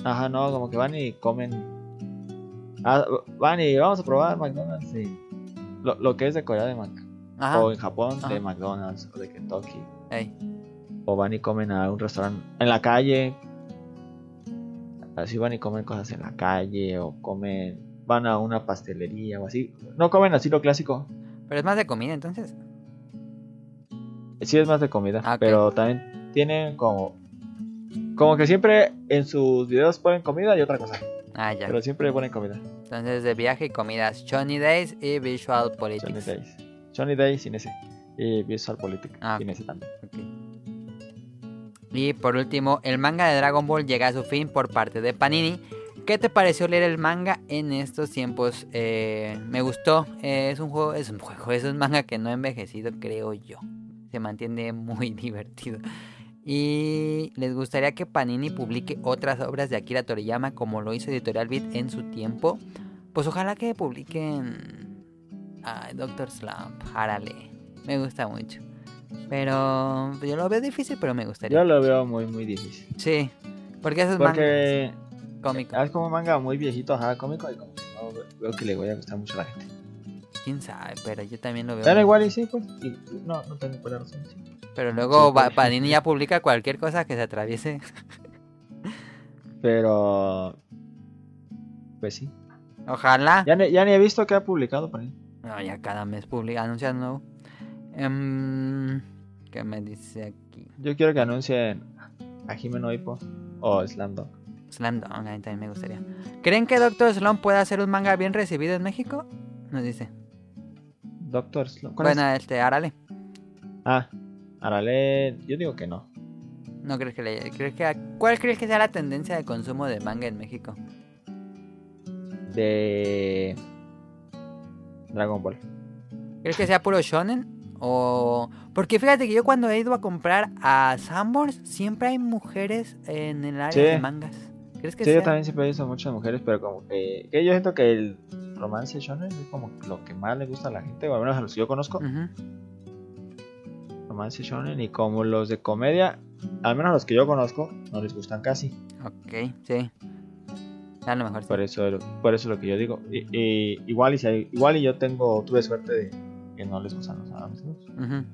Ajá, no, como que van y comen. Ah, van y vamos a probar McDonald's y lo, lo que es de Corea de Mac. Ajá. O en Japón Ajá. de McDonald's o de Kentucky. Ey. O van y comen a un restaurante en la calle. Así van y comen cosas en la calle. O comen. Van a una pastelería o así. No comen así lo clásico. Pero es más de comida, entonces. Sí es más de comida. Ah. Pero también tienen como. Como que siempre en sus videos ponen comida y otra cosa. Ah, ya. Pero siempre ponen comida. Entonces, de viaje y comidas, Johnny Days y Visual Johnny Politics. Days. Johnny Day sin ese. Y Visual Politic Ah, sin ese también. Y por último, el manga de Dragon Ball llega a su fin por parte de Panini. ¿Qué te pareció leer el manga en estos tiempos? Eh, me gustó. Eh, es un juego, es un juego, es un manga que no ha envejecido, creo yo. Se mantiene muy <laughs> divertido. Y les gustaría que Panini publique otras obras de Akira Toriyama como lo hizo Editorial Beat en su tiempo. Pues ojalá que publiquen a Doctor Slump, Harale. Me gusta mucho. Pero yo lo veo difícil, pero me gustaría. Yo lo veo muy, muy difícil. Sí. Porque eso es manga Porque cómico. es como manga muy viejito, ajá, cómico, y como que no veo que le vaya a gustar mucho a la gente. Quién sabe, pero yo también lo veo. Pero igual y sí, pues, y- no, no tengo buena razón. sí. Pero luego Sí, por Panini ya publica cualquier cosa que se atraviese. Pero, pues sí. Ojalá. Ya ni, ya ni he visto que ha publicado por ahí. No, ya cada mes publica, anuncia nuevo. Em, ¿Qué me dice aquí? Yo quiero que anuncien a Jimeno Hippo o Slam Dunk. Slam Dunk, a mí también me gustaría. ¿Creen que Doctor Slump pueda hacer un manga bien recibido en México? Nos dice. Doctor Slump. ¿cuál Bueno, este, Arale. Ah, Arale, yo digo que no. ¿No crees que le... ¿crees que, ¿Cuál crees que sea la tendencia de consumo de manga en México? De Dragon Ball. ¿Crees que sea puro shonen? O... Porque fíjate que yo cuando he ido a comprar a Sanborns, siempre hay mujeres en el área Sí. de mangas. ¿Crees que Sí, sea? yo también siempre he visto muchas mujeres, pero como que, que yo siento que el romance shonen es como lo que más le gusta a la gente, o al menos a los que yo conozco. Ujú. Romance shonen y como los de comedia, al menos a los que yo conozco, no les gustan casi. Ok, sí. A lo mejor sí. Por eso, por eso es lo que yo digo. Y, y- igual y si hay- igual y yo tengo tuve suerte de que no les gustan los amigos. Ujú.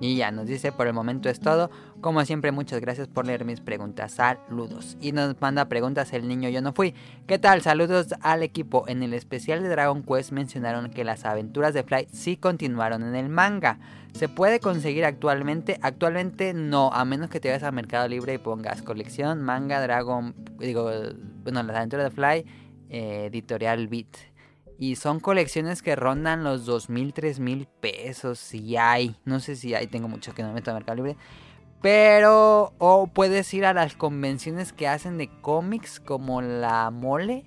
Y ya nos dice, por el momento es todo. Como siempre, muchas gracias por leer mis preguntas. Saludos. Y nos manda preguntas el niño yo no fui. ¿Qué tal? Saludos al equipo. En el especial de Dragon Quest mencionaron que las aventuras de Fly sí continuaron en el manga. ¿Se puede conseguir actualmente? Actualmente no, a menos que te vayas a Mercado Libre y pongas colección, manga, Dragon, digo, bueno, las aventuras de Fly, eh, editorial Beat. Y son colecciones que rondan los 2.000, 3.000 pesos. Si hay. No sé si hay. Tengo mucho que no me meto a Mercado Libre. Pero... O puedes ir a las convenciones que hacen de cómics. Como la Mole.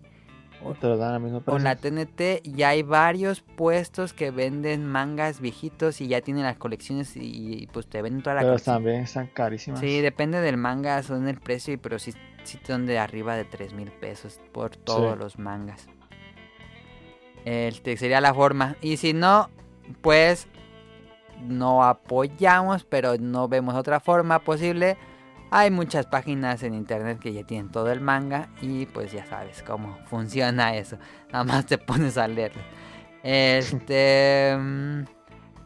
O te lo dan al mismo O precio. la TNT. Y hay varios puestos que venden mangas viejitos. Y ya tienen las colecciones. Y pues te venden toda la Pero colección. también están carísimas. Sí, depende del manga, son el precio, pero sí, sí son de arriba de 3 mil pesos por todos Sí. los mangas. Este sería la forma. Y si no, pues no apoyamos, pero no vemos otra forma posible. Hay muchas páginas en internet que ya tienen todo el manga y pues ya sabes cómo <laughs> funciona eso. Nada más te pones a leerlo. Este, mm,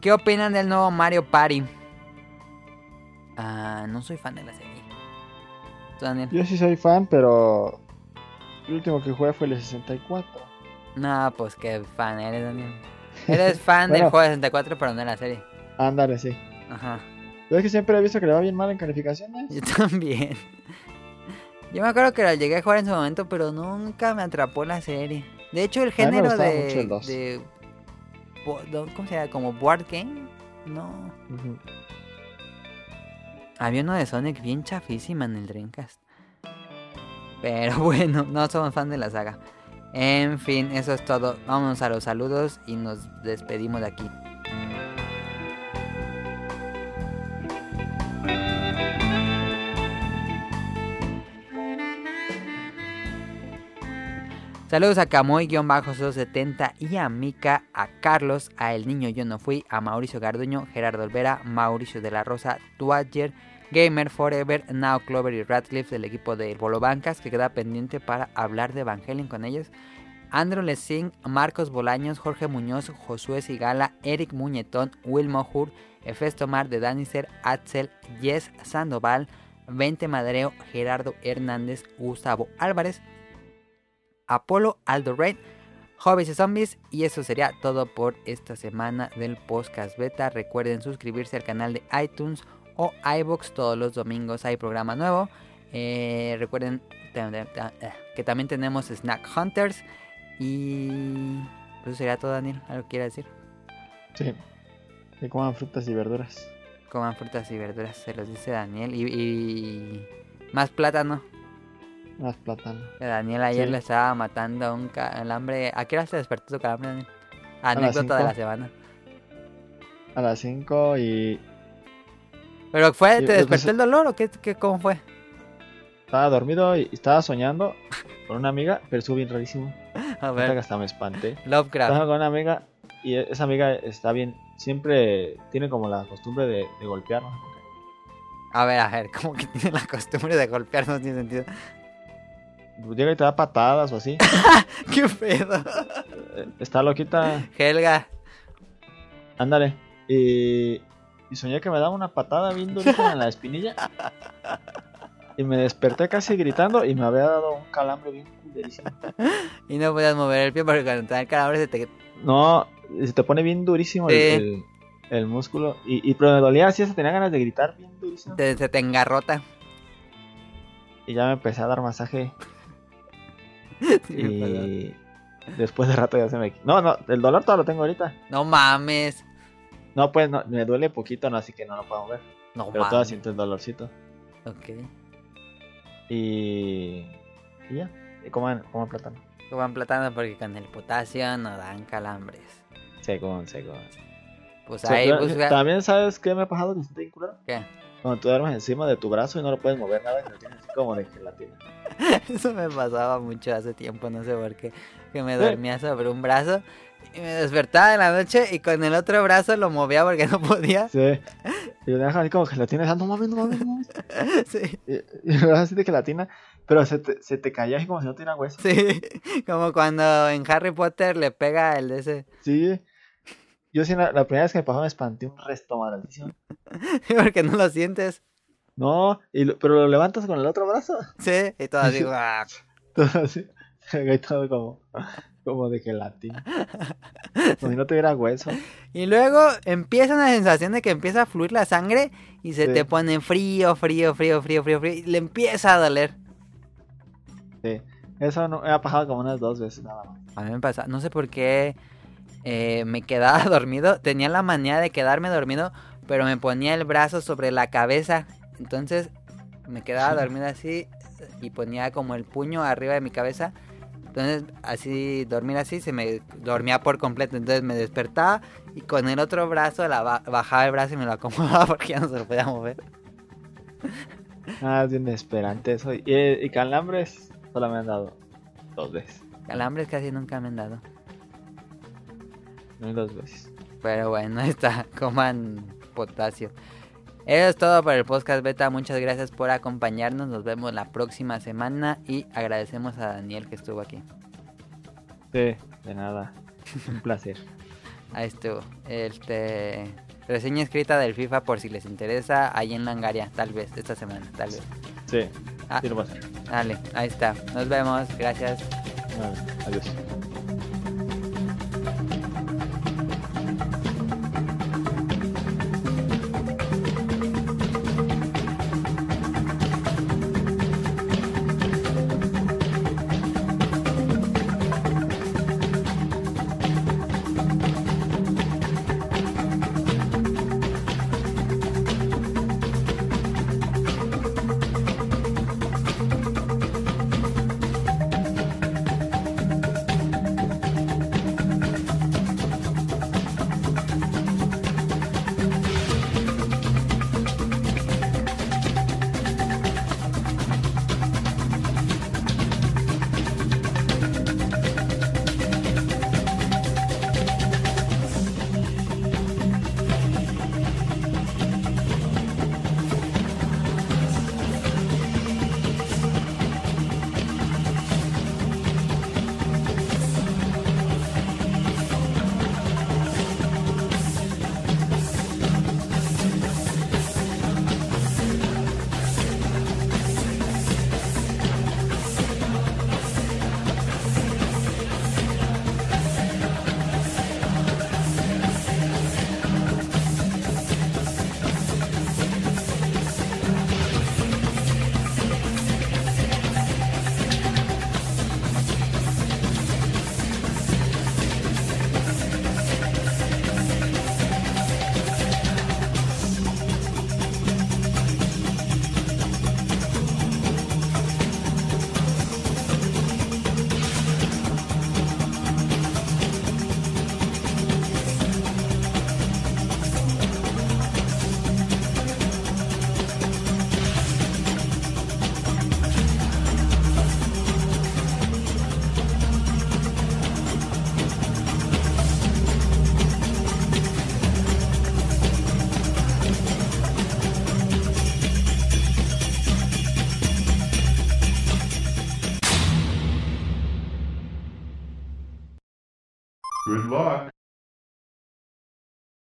¿qué opinan del nuevo Mario Party? Ah, no soy fan de la serie. Yo sí soy fan, pero el último que jugué fue el 64. No, pues qué fan eres, Daniel. <laughs> Eres fan del juego de 64, pero no de la serie. Ándale, sí. Ajá. Pero es que siempre he visto que le va bien mal en calificaciones. Yo <laughs> también. Yo me acuerdo que la llegué a jugar en su momento, pero nunca me atrapó la serie. De hecho, el género de, de ¿Cómo se llama? ¿Como board game? No. Ujú. Había uno de Sonic bien chafísima en el Dreamcast. Pero <laughs> bueno, no somos fan de la saga. En fin, eso es todo. Vámonos a los saludos y nos despedimos de aquí. Saludos a Camoy-070 y a Mika, a Carlos, a El Niño Yo No Fui, a Mauricio Garduño, Gerardo Olvera, Mauricio de la Rosa, Tuager, Gamer Forever, Now Clover y Radcliffe del equipo de Bolo Bancas que queda pendiente para hablar de Evangelion con ellos. Andrew Lessing, Marcos Bolaños, Jorge Muñoz, Josué Sigala, Eric Muñetón, Will Mohur, Efesto Mar de Daniser, Axel, Jess Sandoval, Vente Madreo, Gerardo Hernández, Gustavo Álvarez, Apolo, Aldo Rey, Hobbies y Zombies. Y eso sería todo por esta semana del podcast beta. Recuerden suscribirse al canal de iTunes o iBox. Todos los domingos hay programa nuevo. Eh, recuerden eh, que también tenemos Snack Hunters. Y eso sería todo, Daniel. ¿Algo quiere decir? Sí. Que coman frutas y verduras. Coman frutas y verduras, se los dice Daniel. Y, y más plátano. Más plátano. Que Daniel ayer Sí. le estaba matando a un calambre. ¿A qué hora se despertó tu calambre, Daniel? Anécdota de la semana. A las 5 y ¿Pero fue, te despertó pues, el dolor o qué, qué cómo fue? estaba dormido y estaba soñando con una amiga, pero estuvo bien rarísimo. <laughs> A que ver, hasta me espanté. Lovecraft. Estaba con una amiga y esa amiga está bien, siempre tiene como la costumbre de, de golpear, no sé por qué. A ver, a ver, como que tiene la costumbre de golpear, no tiene sentido. Llega y te da patadas o así. <laughs> ¿Qué pedo? Está loquita. Helga. Ándale. Y, y soñé que me daba una patada bien durita en la espinilla. Y me desperté casi gritando y me había dado un calambre bien culerísimo. Y no podías mover el pie porque cuando te da el calambre se te... No, se te pone bien durísimo el, Sí. el- el músculo. Y, y pero me dolía así, se tenía ganas de gritar bien durísimo. te- se te engarrota. Y ya me empecé a dar masaje. <laughs> Sí. Y después de rato ya se me... No, no, el dolor todo lo tengo ahorita. No mames. No, pues no, me duele poquito, no, así que no lo puedo mover. No Pero todavía mames. siento el dolorcito. Ok. Y... Y ya. Y coman, coman plátano. Coman plátano porque con el potasio no dan calambres. Seco, seco. Pues O sea, ahí busca... También sabes qué me ha pasado que te culero? ¿Qué? Cuando tú duermes encima de tu brazo y no lo puedes mover nada y lo tienes así como de gelatina. <laughs> Eso me pasaba mucho hace tiempo, no sé por qué. Que me dormía sobre un brazo y me despertaba en la noche y con el otro brazo lo movía porque <laughs> no podía. Sí. Y lo dejan así como gelatina. "Ah, no mames, no mames, no mames. <laughs> Sí, Y, y lo dejas así de gelatina. Pero se te, se te caía así como si no tuviera hueso. sí. <laughs> Como cuando en Harry Potter le pega el de ese. Sí. Yo sí, la, la primera vez que me pasó me espanté un resto malísimo. Porque no lo sientes. No, y lo- pero lo levantas con el otro brazo. Sí, y todo así. Todo así. Y todo como, como de gelatina. <laughs> Como si no tuviera hueso. Y luego empieza una sensación de que empieza a fluir la sangre y se Sí. te pone frío, frío, frío, frío, frío, frío. Y le empieza a doler. Sí. Eso no, me ha pasado como unas dos veces nada más. A mí me pasa, no sé por qué eh, me quedaba <laughs> dormido. Tenía la manía de quedarme dormido, pero me ponía el brazo sobre la cabeza. Entonces me quedaba <laughs> dormido así y ponía como el puño arriba de mi cabeza. Entonces así, dormir así, se me dormía por completo. Entonces me despertaba y con el otro brazo la ba- bajaba el brazo y me lo acomodaba <laughs> porque ya no se lo podía mover. Ah, es bien desesperante eso. Y, y calambres solo me han dado dos veces. Calambres casi nunca me han dado. No dos veces. Pero bueno, <laughs> está, coman potasio. Eso es todo por el podcast beta. Muchas gracias por acompañarnos. Nos vemos la próxima semana y agradecemos a Daniel que estuvo aquí. Sí, de nada. Un placer. <laughs> Ahí estuvo. Este reseña escrita del FIFA por si les interesa ahí en Langaria, tal vez esta semana, tal vez. Sí, Ah, sí lo pasa. dale, ahí está. Nos vemos. Gracias. Adiós.